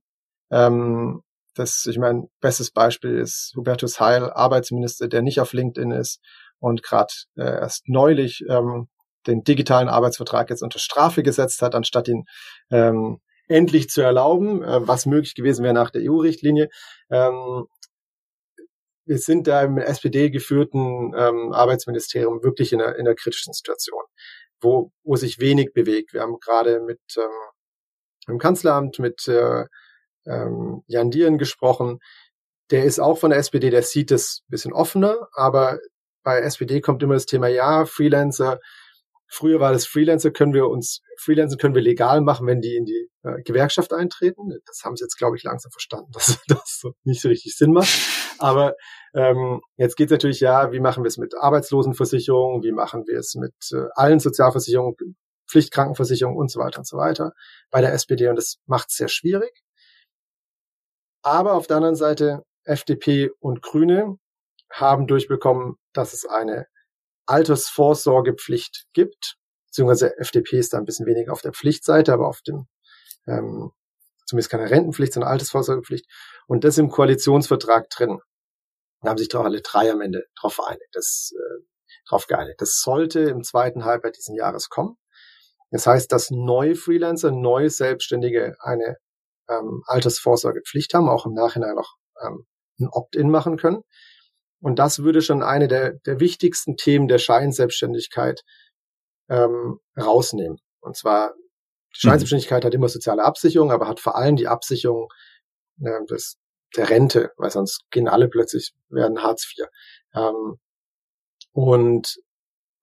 Ähm, das, ich meine, bestes Beispiel ist Hubertus Heil, Arbeitsminister, der nicht auf LinkedIn ist und gerade äh, erst neulich ähm, den digitalen Arbeitsvertrag jetzt unter Strafe gesetzt hat, anstatt ihn ähm, endlich zu erlauben, äh, was möglich gewesen wäre nach der EU-Richtlinie. Ähm, wir sind da im SPD-geführten ähm, Arbeitsministerium wirklich in einer, in einer kritischen Situation wo, wo sich wenig bewegt. Wir haben gerade mit ähm, im Kanzleramt mit äh, ähm, Jan Dieren gesprochen. Der ist auch von der SPD, der sieht es bisschen offener, aber bei SPD kommt immer das Thema, ja, Freelancer, Früher war das Freelancer, können wir uns, Freelancer können wir legal machen, wenn die in die äh, Gewerkschaft eintreten. Das haben sie jetzt, glaube ich, langsam verstanden, dass das so nicht so richtig Sinn macht. Aber ähm, jetzt geht es natürlich, ja, wie machen wir es mit Arbeitslosenversicherung, wie machen wir es mit äh, allen Sozialversicherungen, Pflichtkrankenversicherung und so weiter und so weiter bei der SPD und das macht es sehr schwierig. Aber auf der anderen Seite, FDP und Grüne haben durchbekommen, dass es eine Altersvorsorgepflicht gibt, beziehungsweise FDP ist da ein bisschen weniger auf der Pflichtseite, aber auf dem, ähm, zumindest keine Rentenpflicht, sondern Altersvorsorgepflicht. Und das im Koalitionsvertrag drin. Da haben sich doch alle drei am Ende drauf vereinigt, das, äh, drauf geeinigt. Das sollte im zweiten Halbjahr diesen Jahres kommen. Das heißt, dass neue Freelancer, neue Selbstständige eine ähm, Altersvorsorgepflicht haben, auch im Nachhinein noch ähm, ein Opt-in machen können. Und das würde schon eine der, der wichtigsten Themen der Scheinselbstständigkeit ähm, rausnehmen. Und zwar, die mhm. Scheinselbstständigkeit mhm. hat immer soziale Absicherung, aber hat vor allem die Absicherung äh, des, der Rente, weil sonst gehen alle plötzlich, werden Hartz IV. Ähm, und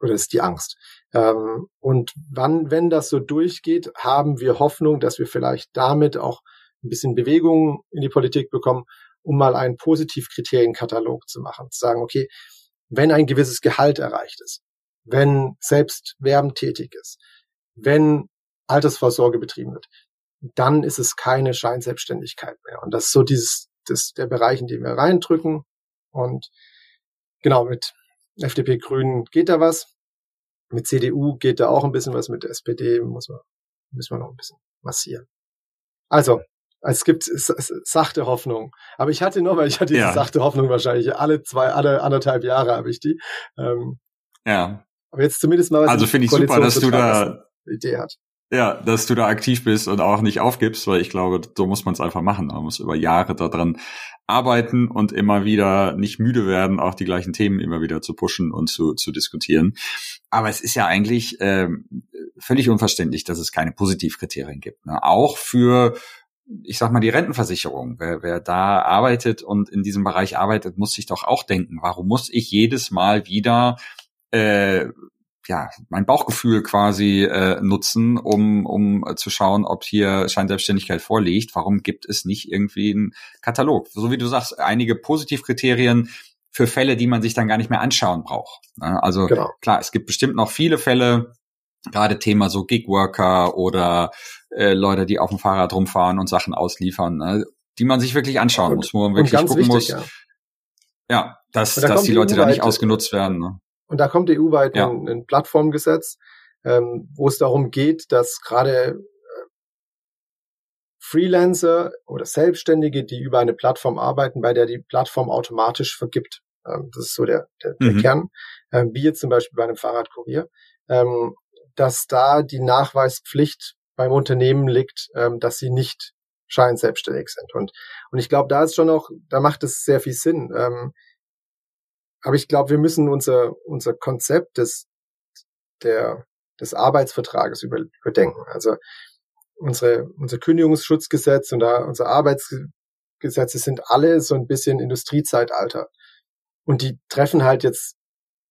oder ist die Angst. Ähm, und wann, wenn das so durchgeht, haben wir Hoffnung, dass wir vielleicht damit auch ein bisschen Bewegung in die Politik bekommen um mal einen Positivkriterienkatalog zu machen. Zu sagen, okay, wenn ein gewisses Gehalt erreicht ist, wenn selbst Werben tätig ist, wenn Altersvorsorge betrieben wird, dann ist es keine Scheinselbstständigkeit mehr. Und das ist so dieses, das der Bereich, in den wir reindrücken. Und genau, mit FDP Grünen geht da was. Mit CDU geht da auch ein bisschen was. Mit SPD muss man, müssen wir noch ein bisschen massieren. Also, es gibt sachte Hoffnung. Aber ich hatte noch, weil ich hatte diese ja. sachte Hoffnung wahrscheinlich alle zwei, alle anderthalb Jahre habe ich die. Ähm, Ja. Aber jetzt zumindest mal Also finde ich super, dass du da Idee hat. Ja, dass du da aktiv bist und auch nicht aufgibst, weil ich glaube, so muss man es einfach machen. Man muss über Jahre daran arbeiten und immer wieder nicht müde werden, auch die gleichen Themen immer wieder zu pushen und zu, zu diskutieren. Aber es ist ja eigentlich ähm, völlig unverständlich, dass es keine Positivkriterien gibt. Ne? Auch für ich sag mal, die Rentenversicherung. Wer, wer da arbeitet und in diesem Bereich arbeitet, muss sich doch auch denken, warum muss ich jedes Mal wieder äh, ja, mein Bauchgefühl quasi äh, nutzen, um, um zu schauen, ob hier Scheinselbstständigkeit vorliegt. Warum gibt es nicht irgendwie einen Katalog? So wie du sagst, einige Positivkriterien für Fälle, die man sich dann gar nicht mehr anschauen braucht. Ne? Also genau. klar, es gibt bestimmt noch viele Fälle, gerade Thema so Gigworker oder äh, Leute, die auf dem Fahrrad rumfahren und Sachen ausliefern, ne? die man sich wirklich anschauen und, muss, wo man wirklich gucken wichtig, muss. Ja. ja, dass, da dass die Leute da nicht ausgenutzt werden. Ne? Und da kommt EU-weit ja. ein, ein, Plattformgesetz, ähm, wo es darum geht, dass gerade äh, Freelancer oder Selbstständige, die über eine Plattform arbeiten, bei der die Plattform automatisch vergibt. Ähm, das ist so der, der, der mhm. Kern. Ähm, wie jetzt zum Beispiel bei einem Fahrradkurier. Ähm, dass da die Nachweispflicht beim Unternehmen liegt, ähm, dass sie nicht scheinselbstständig sind. Und, und ich glaube, da ist schon auch, da macht es sehr viel Sinn. Ähm, aber ich glaube, wir müssen unser, unser Konzept des, der, des Arbeitsvertrages über, überdenken. Also unsere, unser Kündigungsschutzgesetz und da unsere Arbeitsgesetze sind alle so ein bisschen Industriezeitalter. Und die treffen halt jetzt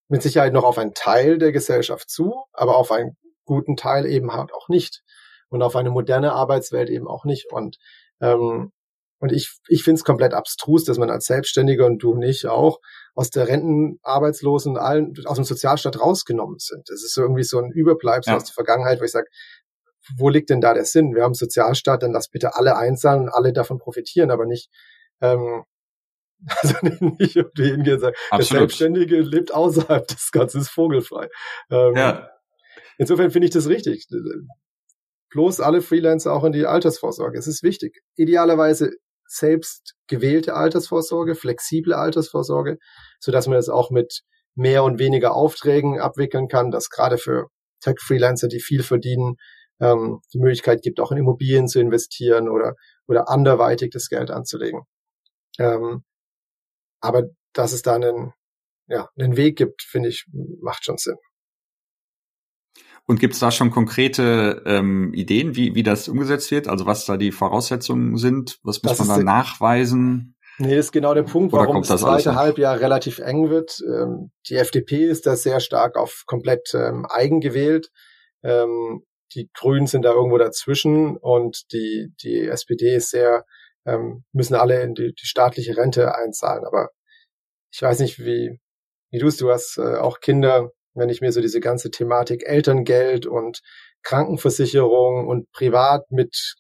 mit Sicherheit noch auf einen Teil der Gesellschaft zu, aber auf einen guten Teil eben halt auch nicht. Und auf eine moderne Arbeitswelt eben auch nicht. Und ähm, und ich, ich finde es komplett abstrus, dass man als Selbstständiger und du nicht auch aus der Rentenarbeitslosen allen aus dem Sozialstaat rausgenommen sind. Das ist so irgendwie so ein Überbleibsel ja. aus der Vergangenheit, wo ich sage, wo liegt denn da der Sinn? Wir haben Sozialstaat, dann lass bitte alle einzahlen und alle davon profitieren, aber nicht, ähm, also nicht irgendwie hingehen sagen, der Selbstständige lebt außerhalb des Ganzen, ist vogelfrei. Ähm, ja. Insofern finde ich das richtig. Bloß alle Freelancer auch in die Altersvorsorge. Es ist wichtig. Idealerweise selbst gewählte Altersvorsorge, flexible Altersvorsorge, so dass man das auch mit mehr und weniger Aufträgen abwickeln kann, dass gerade für Tech-Freelancer, die viel verdienen, ähm, die Möglichkeit gibt, auch in Immobilien zu investieren oder, oder anderweitig das Geld anzulegen. Ähm, aber dass es da einen, ja, einen Weg gibt, finde ich, macht schon Sinn. Und gibt es da schon konkrete ähm, Ideen, wie, wie das umgesetzt wird? Also was da die Voraussetzungen sind? Was muss das man da nachweisen? Nee, das ist genau der Punkt, warum das, das zweite Halbjahr relativ eng wird. Ähm, die FDP ist da sehr stark auf komplett ähm, eigen gewählt. Ähm, die Grünen sind da irgendwo dazwischen und die, die SPD ist sehr, ähm, müssen alle in die, die staatliche Rente einzahlen. Aber ich weiß nicht, wie, wie du es, du hast äh, auch Kinder, wenn ich mir so diese ganze Thematik Elterngeld und Krankenversicherung und privat mit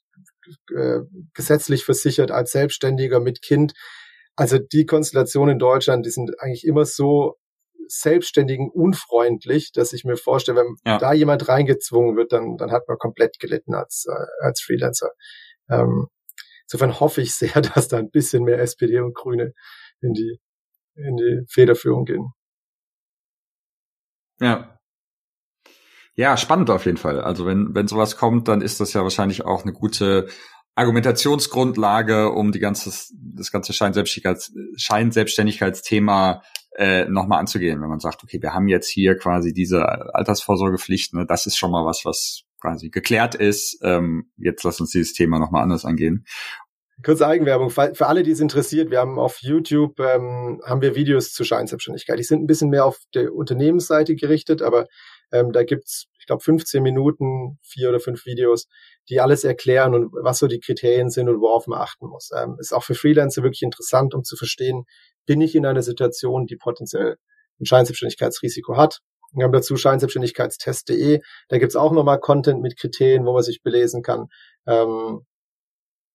äh, gesetzlich versichert als Selbstständiger mit Kind. Also die Konstellation in Deutschland, die sind eigentlich immer so Selbstständigen unfreundlich, dass ich mir vorstelle, wenn ja. da jemand reingezwungen wird, dann, dann hat man komplett gelitten als, äh, als Freelancer. Ähm, insofern hoffe ich sehr, dass da ein bisschen mehr SPD und Grüne in die, in die Federführung gehen. Ja. Ja, spannend auf jeden Fall. Also wenn, wenn sowas kommt, dann ist das ja wahrscheinlich auch eine gute Argumentationsgrundlage, um die ganze, das ganze Scheinselbstständigkeits, Scheinselbstständigkeitsthema äh, nochmal anzugehen. Wenn man sagt, okay, wir haben jetzt hier quasi diese Altersvorsorgepflicht, ne, das ist schon mal was, was quasi geklärt ist. Ähm, jetzt lass uns dieses Thema nochmal anders angehen. Kurze Eigenwerbung. Für alle, die es interessiert, wir haben auf YouTube ähm, haben wir Videos zur Scheinselbstständigkeit. Die sind ein bisschen mehr auf der Unternehmensseite gerichtet, aber ähm, da gibt's, ich glaube, 15 Minuten, vier oder fünf Videos, die alles erklären und was so die Kriterien sind und worauf man achten muss. Ähm, ist auch für Freelancer wirklich interessant, um zu verstehen, bin ich in einer Situation, die potenziell ein Scheinselbstständigkeitsrisiko hat. Wir haben dazu scheinselbstständigkeitstest.de. Da gibt's auch nochmal Content mit Kriterien, wo man sich belesen kann. Ähm,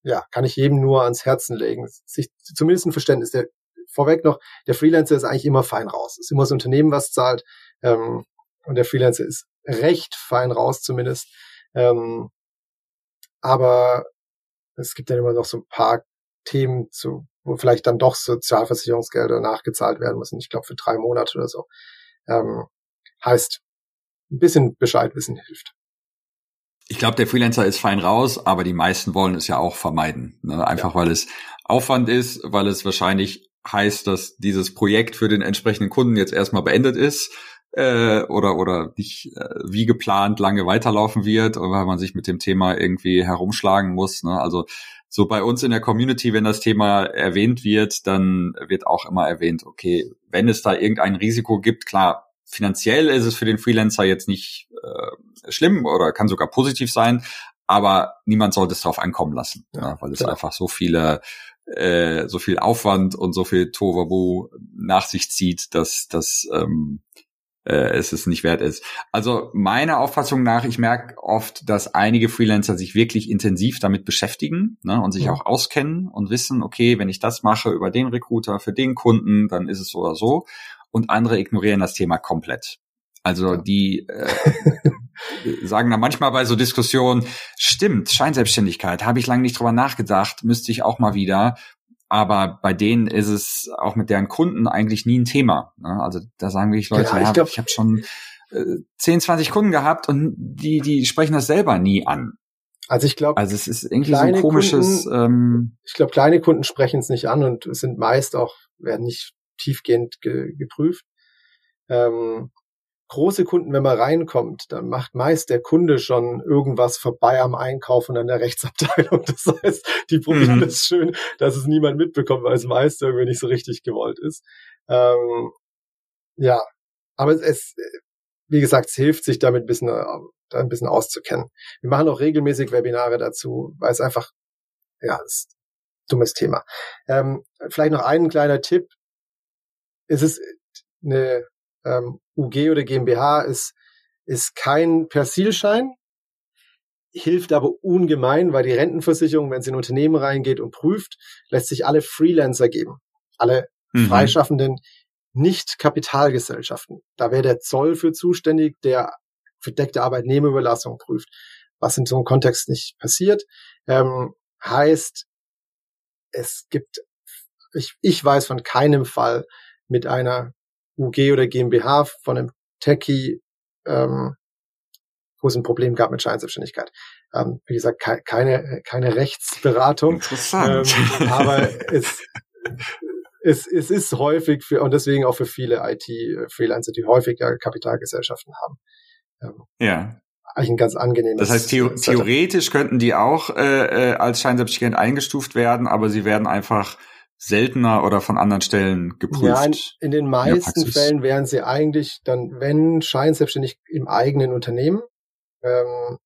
ja, kann ich jedem nur ans Herzen legen. Sich zumindest ein Verständnis. Der, vorweg noch, der Freelancer ist eigentlich immer fein raus. Es ist immer das Unternehmen, was zahlt. Ähm, und der Freelancer ist recht fein raus zumindest. Ähm, aber es gibt dann immer noch so ein paar Themen, zu, wo vielleicht dann doch Sozialversicherungsgelder nachgezahlt werden müssen. Ich glaube für drei Monate oder so. Ähm, Heißt, ein bisschen Bescheid wissen hilft. Ich glaube, der Freelancer ist fein raus, aber die meisten wollen es ja auch vermeiden. Ne? Einfach ja. weil es Aufwand ist, weil es wahrscheinlich heißt, dass dieses Projekt für den entsprechenden Kunden jetzt erstmal beendet ist äh, oder oder nicht äh, wie geplant lange weiterlaufen wird, weil man sich mit dem Thema irgendwie herumschlagen muss. Ne? Also so bei uns in der Community, wenn das Thema erwähnt wird, dann wird auch immer erwähnt, okay, wenn es da irgendein Risiko gibt, klar, finanziell ist es für den Freelancer jetzt nicht äh, schlimm oder kann sogar positiv sein, aber niemand sollte es darauf ankommen lassen, ja, ja, weil es klar. einfach so viele äh, so viel Aufwand und so viel Tovabu nach sich zieht, dass das ähm, äh, es es nicht wert ist. Also meiner Auffassung nach, ich merke oft, dass einige Freelancer sich wirklich intensiv damit beschäftigen ne, und sich ja. auch auskennen und wissen, okay, wenn ich das mache über den Recruiter für den Kunden, dann ist es so oder so. Und andere ignorieren das Thema komplett. Also die äh, sagen dann manchmal bei so Diskussionen, stimmt, Scheinselbstständigkeit, habe ich lange nicht drüber nachgedacht, müsste ich auch mal wieder. Aber bei denen ist es auch mit deren Kunden eigentlich nie ein Thema. Ne? Also da sagen wirklich Leute, ja, ich, glaub, ich habe schon äh, 10, 20 Kunden gehabt und die, die sprechen das selber nie an. Also ich glaube, also es ist irgendwie so ein komisches. Kunden, ähm, ich glaube, kleine Kunden sprechen es nicht an und sind meist auch werden nicht tiefgehend ge geprüft. Ähm, große Kunden, wenn man reinkommt, dann macht meist der Kunde schon irgendwas vorbei am Einkauf und an der Rechtsabteilung. Das heißt, die probieren mhm. es schön, dass es niemand mitbekommt, weil es meist irgendwie nicht so richtig gewollt ist. Ähm, ja, aber es, wie gesagt, es hilft sich damit ein bisschen, da ein bisschen auszukennen. Wir machen auch regelmäßig Webinare dazu, weil es einfach, ja, ist ein dummes Thema. Ähm, vielleicht noch ein kleiner Tipp. Es ist eine ähm, UG oder GmbH ist, ist kein Persilschein, hilft aber ungemein, weil die Rentenversicherung, wenn sie in ein Unternehmen reingeht und prüft, lässt sich alle Freelancer geben. Alle mhm. freischaffenden Nicht-Kapitalgesellschaften. Da wäre der Zoll für zuständig, der verdeckte Arbeitnehmerüberlassung prüft, was in so einem Kontext nicht passiert. Ähm, heißt, es gibt, ich, ich weiß von keinem Fall mit einer UG oder GmbH von einem Techie, ähm, wo es ein Problem gab mit Scheinselbstständigkeit. Ähm, wie gesagt, ke keine, keine Rechtsberatung. Interessant. Ähm, aber es, es, es ist häufig für, und deswegen auch für viele IT-Freelancer, die häufig ja Kapitalgesellschaften haben. Ähm, ja. Eigentlich ein ganz angenehmes. Das heißt, theo theoretisch könnten die auch äh, äh, als Scheinselbstständigkeit eingestuft werden, aber sie werden einfach seltener oder von anderen Stellen geprüft? Ja, in, in den meisten in Fällen wären sie eigentlich dann, wenn scheinselbstständig im eigenen Unternehmen. Ähm,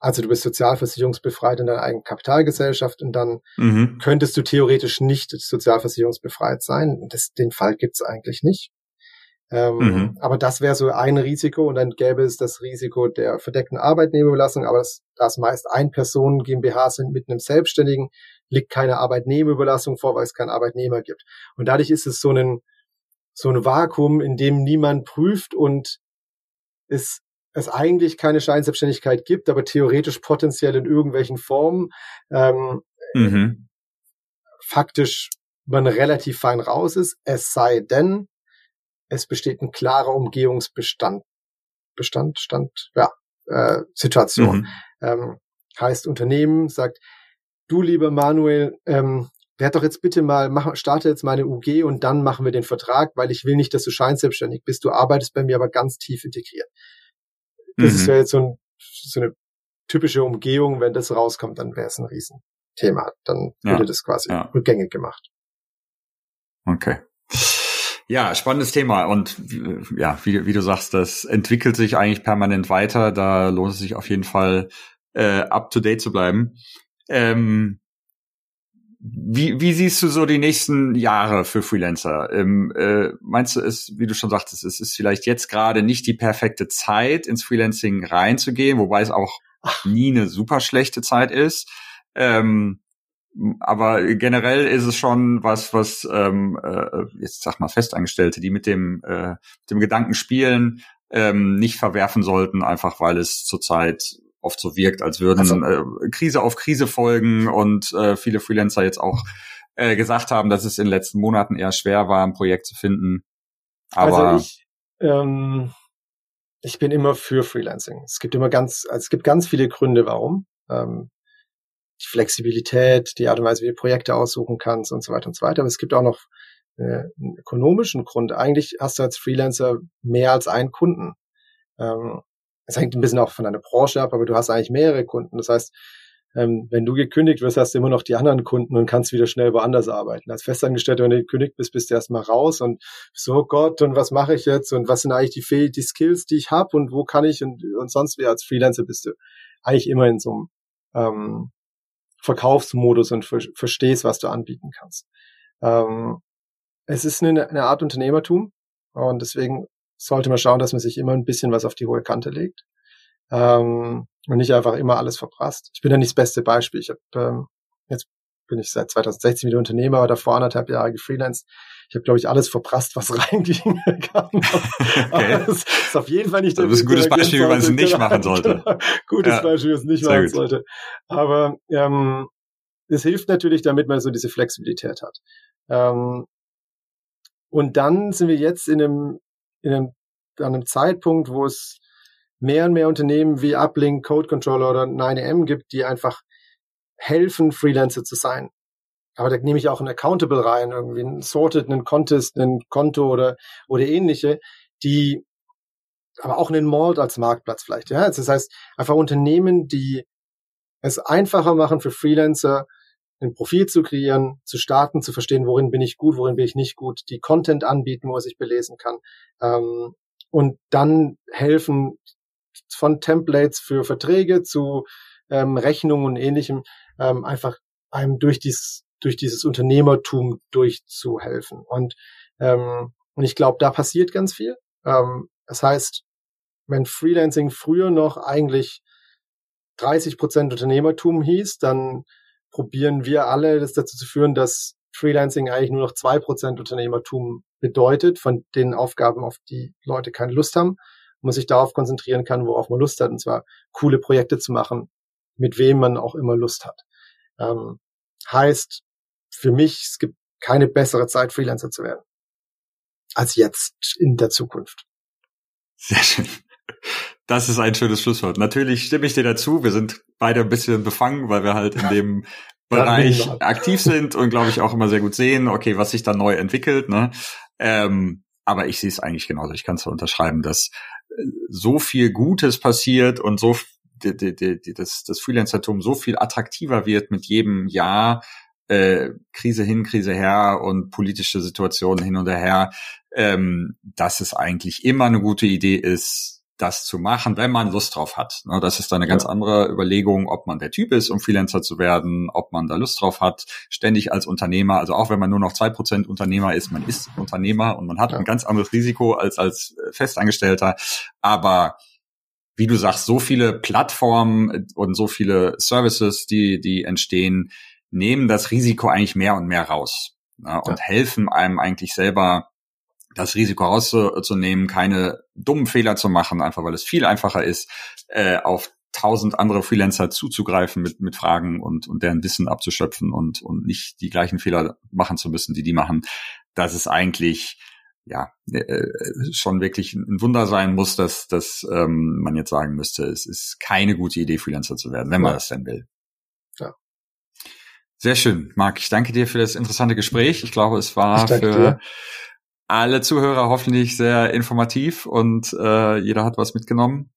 also du bist sozialversicherungsbefreit in deiner eigenen Kapitalgesellschaft und dann mhm. könntest du theoretisch nicht sozialversicherungsbefreit sein. Das, den Fall gibt's eigentlich nicht. Ähm, mhm. Aber das wäre so ein Risiko und dann gäbe es das Risiko der verdeckten Arbeitnehmerüberlassung, aber das, das meist ein Personen GmbH sind mit einem Selbstständigen, liegt keine Arbeitnehmerüberlassung vor, weil es keinen Arbeitnehmer gibt. Und dadurch ist es so ein, so ein Vakuum, in dem niemand prüft und es, es eigentlich keine Scheinselbstständigkeit gibt, aber theoretisch potenziell in irgendwelchen Formen ähm, mhm. faktisch man relativ fein raus ist, es sei denn, es besteht ein klarer Umgehungsbestand, Bestand, Stand, ja, äh, Situation. Mhm. Ähm, heißt, Unternehmen sagt, du lieber Manuel, ähm, werd doch jetzt bitte mal, mach, starte jetzt meine UG und dann machen wir den Vertrag, weil ich will nicht, dass du scheinselbstständig bist. Du arbeitest bei mir aber ganz tief integriert. Das mhm. ist ja jetzt so, ein, so eine typische Umgehung. Wenn das rauskommt, dann wäre es ein Riesenthema. Dann ja. würde das quasi ja. rückgängig gemacht. Okay. Ja, spannendes Thema und ja, wie, wie, du sagst, das entwickelt sich eigentlich permanent weiter. Da lohnt es sich auf jeden Fall äh, up to date zu bleiben. Ähm, wie, wie siehst du so die nächsten Jahre für Freelancer? Ähm, äh, meinst du es, wie du schon sagtest, es ist vielleicht jetzt gerade nicht die perfekte Zeit, ins Freelancing reinzugehen, wobei es auch nie eine super schlechte Zeit ist. Ähm, aber generell ist es schon was, was ähm, äh, jetzt sag mal Festangestellte, die mit dem, äh, dem Gedanken spielen, ähm, nicht verwerfen sollten, einfach weil es zurzeit oft so wirkt, als würden also, äh, Krise auf Krise folgen und äh, viele Freelancer jetzt auch äh, gesagt haben, dass es in den letzten Monaten eher schwer war, ein Projekt zu finden. Aber also ich, ähm, ich bin immer für Freelancing. Es gibt immer ganz, also es gibt ganz viele Gründe, warum. Ähm, die Flexibilität, die Art und Weise, wie du Projekte aussuchen kannst und so weiter und so weiter. Aber es gibt auch noch äh, einen ökonomischen Grund. Eigentlich hast du als Freelancer mehr als einen Kunden. Ähm, es hängt ein bisschen auch von deiner Branche ab, aber du hast eigentlich mehrere Kunden. Das heißt, ähm, wenn du gekündigt wirst, hast du immer noch die anderen Kunden und kannst wieder schnell woanders arbeiten. Als Festangestellter, wenn du gekündigt bist, bist du erstmal raus und so oh Gott, und was mache ich jetzt und was sind eigentlich die, Fehl die Skills, die ich habe und wo kann ich und, und sonst wie als Freelancer bist du eigentlich immer in so einem ähm, Verkaufsmodus und ver verstehst, was du anbieten kannst. Ähm, es ist eine, eine Art Unternehmertum und deswegen sollte man schauen, dass man sich immer ein bisschen was auf die hohe Kante legt ähm, und nicht einfach immer alles verprasst. Ich bin ja nicht das beste Beispiel. Ich habe ähm, jetzt bin ich seit 2016 wieder Unternehmer, aber davor anderthalb Jahre gefreelanced. Ich habe, glaube ich, alles verprasst, was reinging kann. okay. das ist auf jeden Fall nicht der Das ist ein gutes Beispiel, wie man es nicht machen sollte. Genau. Gutes ja. Beispiel, wie man es nicht Sehr machen gut. sollte. Aber ähm, es hilft natürlich, damit man so diese Flexibilität hat. Ähm, und dann sind wir jetzt in einem, in einem, an einem Zeitpunkt, wo es mehr und mehr Unternehmen wie Uplink, Code Controller oder 9am gibt, die einfach helfen, Freelancer zu sein. Aber da nehme ich auch ein Accountable rein, irgendwie ein Sorted, einen Contest, ein Konto oder, oder ähnliche, die, aber auch einen Malt als Marktplatz vielleicht, ja. Das heißt, einfach Unternehmen, die es einfacher machen für Freelancer, ein Profil zu kreieren, zu starten, zu verstehen, worin bin ich gut, worin bin ich nicht gut, die Content anbieten, wo er sich belesen kann, ähm, und dann helfen von Templates für Verträge zu ähm, Rechnungen und ähnlichem, ähm, einfach einem durch dieses, durch dieses Unternehmertum durchzuhelfen. Und, ähm, und ich glaube, da passiert ganz viel. Ähm, das heißt, wenn Freelancing früher noch eigentlich 30 Prozent Unternehmertum hieß, dann probieren wir alle, das dazu zu führen, dass Freelancing eigentlich nur noch zwei Prozent Unternehmertum bedeutet, von den Aufgaben, auf die Leute keine Lust haben, man sich darauf konzentrieren kann, worauf man Lust hat, und zwar coole Projekte zu machen, mit wem man auch immer Lust hat. Ähm, heißt für mich, es gibt keine bessere Zeit, Freelancer zu werden, als jetzt in der Zukunft. Sehr schön. Das ist ein schönes Schlusswort. Natürlich stimme ich dir dazu. Wir sind beide ein bisschen befangen, weil wir halt in dem Bereich aktiv sind und glaube ich auch immer sehr gut sehen, okay, was sich da neu entwickelt. Ne? Ähm, aber ich sehe es eigentlich genauso. Ich kann es unterschreiben, dass äh, so viel Gutes passiert und so die, die, die, das, das Freelancertum so viel attraktiver wird mit jedem Jahr, äh, Krise hin, Krise her und politische Situationen hin und her, ähm, dass es eigentlich immer eine gute Idee ist, das zu machen, wenn man Lust drauf hat. Ne, das ist dann eine ganz ja. andere Überlegung, ob man der Typ ist, um Freelancer zu werden, ob man da Lust drauf hat, ständig als Unternehmer, also auch wenn man nur noch zwei Prozent Unternehmer ist, man ist Unternehmer und man hat ja. ein ganz anderes Risiko als als Festangestellter. Aber wie du sagst, so viele Plattformen und so viele Services, die, die entstehen, nehmen das Risiko eigentlich mehr und mehr raus ne, und ja. helfen einem eigentlich selber das Risiko rauszunehmen, keine dummen Fehler zu machen, einfach weil es viel einfacher ist, äh, auf tausend andere Freelancer zuzugreifen mit, mit Fragen und, und deren Wissen abzuschöpfen und, und nicht die gleichen Fehler machen zu müssen, die die machen. Das ist eigentlich ja äh, schon wirklich ein Wunder sein muss, dass, dass ähm, man jetzt sagen müsste, es ist keine gute Idee, Freelancer zu werden, wenn man ja. das denn will. Ja. Sehr schön, Marc. Ich danke dir für das interessante Gespräch. Ich glaube, es war für dir. Alle Zuhörer hoffentlich sehr informativ und äh, jeder hat was mitgenommen.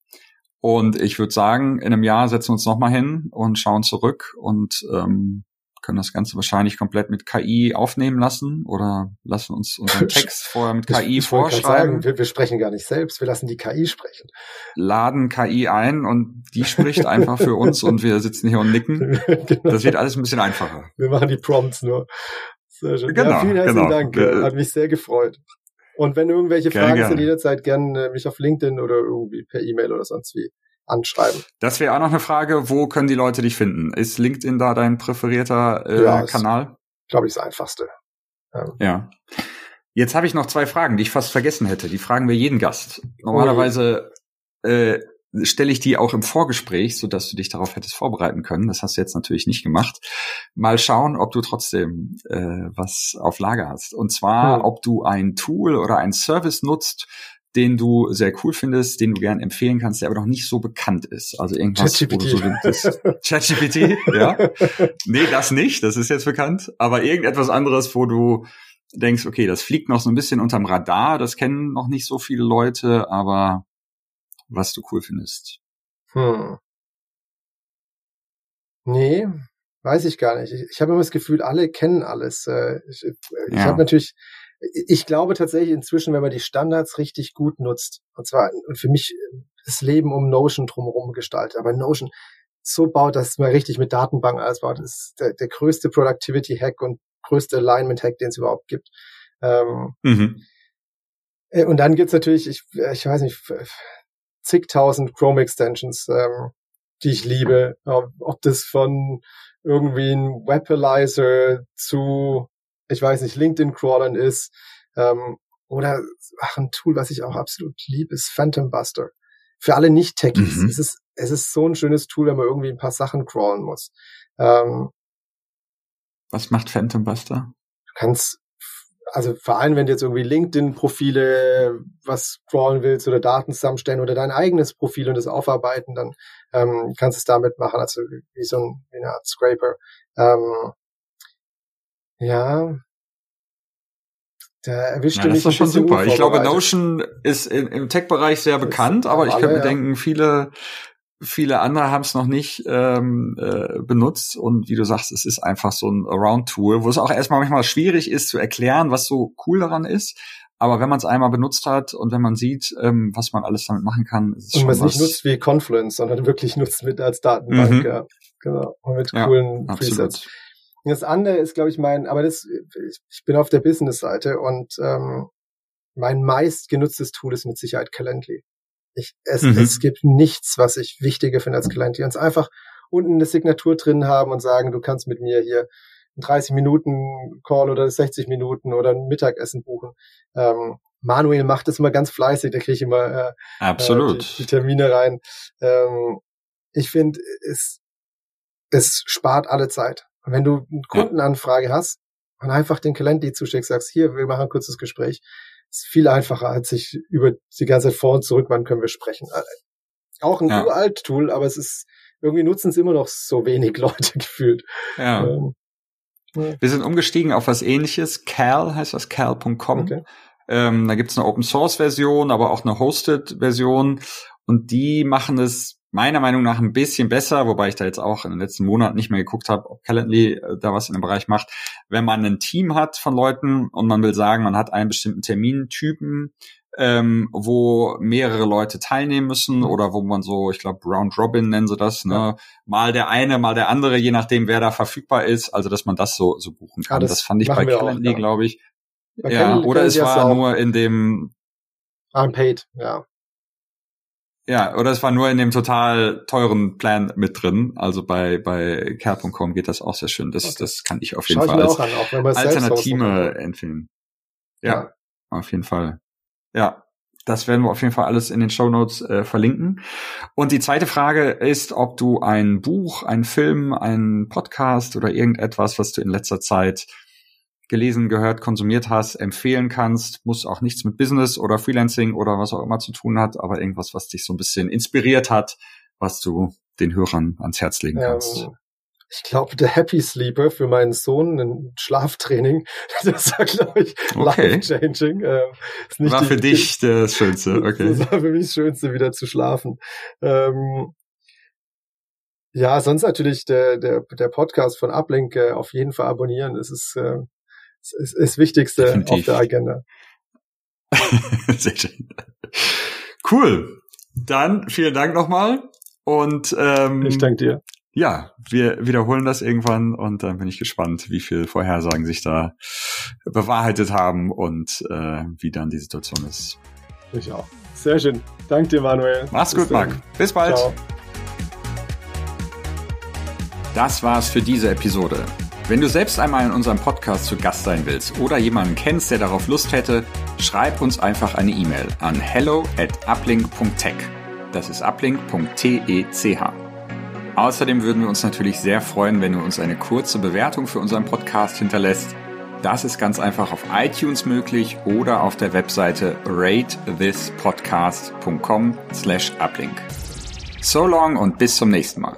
Und ich würde sagen, in einem Jahr setzen wir uns nochmal hin und schauen zurück und ähm, können das Ganze wahrscheinlich komplett mit KI aufnehmen lassen oder lassen uns unseren Text vorher mit KI ich, vorschreiben. Sagen, wir, wir, sprechen gar nicht selbst, wir lassen die KI sprechen. Laden KI ein und die spricht einfach für uns und wir sitzen hier und nicken. genau. Das wird alles ein bisschen einfacher. Wir machen die Prompts nur. Sehr schön. Genau, ja, vielen herzlichen genau. Dank. Hat mich sehr gefreut. Und wenn irgendwelche Fragen gerne. sind, jederzeit gerne mich auf LinkedIn oder irgendwie per E-Mail oder sonst wie anschreiben. Das wäre auch noch eine Frage, wo können die Leute dich finden? Ist LinkedIn da dein präferierter äh, ja, Kanal? Glaube ich, das einfachste. Ähm. Ja. Jetzt habe ich noch zwei Fragen, die ich fast vergessen hätte. Die fragen wir jeden Gast. Normalerweise äh, stelle ich die auch im Vorgespräch, so dass du dich darauf hättest vorbereiten können. Das hast du jetzt natürlich nicht gemacht. Mal schauen, ob du trotzdem äh, was auf Lager hast. Und zwar, hm. ob du ein Tool oder ein Service nutzt, den du sehr cool findest, den du gern empfehlen kannst, der aber noch nicht so bekannt ist. Also irgendwas, wo du so ChatGPT, ja. Nee, das nicht, das ist jetzt bekannt. Aber irgendetwas anderes, wo du denkst, okay, das fliegt noch so ein bisschen unterm Radar, das kennen noch nicht so viele Leute, aber was du cool findest. Hm. Nee, weiß ich gar nicht. Ich, ich habe immer das Gefühl, alle kennen alles. Äh, ich, ich ja. habe natürlich, ich glaube tatsächlich inzwischen, wenn man die Standards richtig gut nutzt, und zwar und für mich das Leben um Notion drumherum gestaltet, aber Notion so baut, dass man richtig mit Datenbanken alles baut, das ist der, der größte Productivity-Hack und größte Alignment-Hack, den es überhaupt gibt. Ähm, mhm. Äh, und dann gibt's natürlich, ich, ich weiß nicht, zigtausend Chrome-Extensions, ähm, die ich liebe. Ob das von irgendwie ein Webalizer zu, ich weiß nicht, LinkedIn-Crawlern ist, ähm, oder ach, ein Tool, was ich auch absolut liebe, ist Phantom Buster. Für alle Nicht-Techies. Mhm. Es ist, es ist so ein schönes Tool, wenn man irgendwie ein paar Sachen crawlen muss. Ähm, was macht Phantom Buster? Du kannst, also vor allem, wenn du jetzt irgendwie LinkedIn-Profile was crawlen willst oder Daten zusammenstellen oder dein eigenes Profil und das aufarbeiten, dann ähm, kannst du es damit machen, also wie so ein, wie eine Art Scraper. Ähm, ja, der erwischt ja, das ist schon super. Ich glaube, Notion ist im Tech-Bereich sehr bekannt, aber ich könnte mir denken, viele Viele andere haben es noch nicht ähm, äh, benutzt und wie du sagst, es ist einfach so ein Around-Tool, wo es auch erstmal manchmal schwierig ist zu erklären, was so cool daran ist. Aber wenn man es einmal benutzt hat und wenn man sieht, ähm, was man alles damit machen kann, ist es und man es nicht nutzt wie Confluence, sondern wirklich nutzt mit als Datenbank, mhm. ja, genau, und mit ja, coolen Presets. Das andere ist, glaube ich, mein, aber das, ich bin auf der Business-Seite und ähm, mein meist genutztes Tool ist mit Sicherheit Calendly. Ich, es, mhm. es gibt nichts, was ich wichtiger finde als Client, die uns einfach unten eine Signatur drin haben und sagen, du kannst mit mir hier 30 Minuten Call oder 60 Minuten oder ein Mittagessen buchen. Ähm, Manuel macht das immer ganz fleißig, da kriege ich immer äh, Absolut. Äh, die, die, Termine rein. Ähm, ich finde, es, es spart alle Zeit. Und wenn du eine Kundenanfrage hast und einfach den Kalender zuschickst, sagst, hier, wir machen ein kurzes Gespräch, ist viel einfacher, als sich über die ganze Zeit vor und zurück, wann können wir sprechen. Auch ein ja. uralt Tool, aber es ist, irgendwie nutzen es immer noch so wenig Leute gefühlt. Ja. Ähm, ja. Wir sind umgestiegen auf was ähnliches. Cal heißt das, cal.com. Okay. Ähm, da gibt's eine Open Source Version, aber auch eine Hosted Version. Und die machen es meiner Meinung nach ein bisschen besser, wobei ich da jetzt auch in den letzten Monaten nicht mehr geguckt habe, ob Calendly äh, da was in dem Bereich macht. Wenn man ein Team hat von Leuten und man will sagen, man hat einen bestimmten Termintypen, ähm, wo mehrere Leute teilnehmen müssen oder wo man so, ich glaube, Round Robin nennen sie das, ne? Ja. Mal der eine, mal der andere, je nachdem, wer da verfügbar ist, also dass man das so, so buchen kann. Ja, das, das, fand ich bei Calendly, glaube ich. Bei ja, oder es war nur in dem Unpaid, ja. Ja, oder es war nur in dem total teuren Plan mit drin. Also bei, bei care.com geht das auch sehr schön. Das, okay. das kann ich auf jeden Schau Fall als an, Alternative empfehlen. Ja, ja, auf jeden Fall. Ja, das werden wir auf jeden Fall alles in den Show Notes äh, verlinken. Und die zweite Frage ist, ob du ein Buch, einen Film, einen Podcast oder irgendetwas, was du in letzter Zeit gelesen, gehört, konsumiert hast, empfehlen kannst. Muss auch nichts mit Business oder Freelancing oder was auch immer zu tun hat, aber irgendwas, was dich so ein bisschen inspiriert hat, was du den Hörern ans Herz legen kannst. Ähm, ich glaube, der Happy Sleeper für meinen Sohn, ein Schlaftraining, das war, glaube ich, okay. life-changing. Äh, war die, für dich das Schönste, okay. Das war für mich das Schönste, wieder zu schlafen. Ähm, ja, sonst natürlich der, der, der Podcast von Uplink äh, auf jeden Fall abonnieren. Es ist äh, das ist das Wichtigste Definitiv. auf der Agenda. Sehr schön. Cool. Dann vielen Dank nochmal. Und ähm, ich danke dir. Ja, wir wiederholen das irgendwann und dann bin ich gespannt, wie viel Vorhersagen sich da bewahrheitet haben und äh, wie dann die Situation ist. Ich auch. Sehr schön. Danke dir, Manuel. Mach's Bis gut, dann. Marc. Bis bald. Ciao. Das war's für diese Episode. Wenn du selbst einmal in unserem Podcast zu Gast sein willst oder jemanden kennst, der darauf Lust hätte, schreib uns einfach eine E-Mail an hello at uplink.tech. Das ist uplink.tech. Außerdem würden wir uns natürlich sehr freuen, wenn du uns eine kurze Bewertung für unseren Podcast hinterlässt. Das ist ganz einfach auf iTunes möglich oder auf der Webseite ratethispodcast.com slash uplink. So long und bis zum nächsten Mal.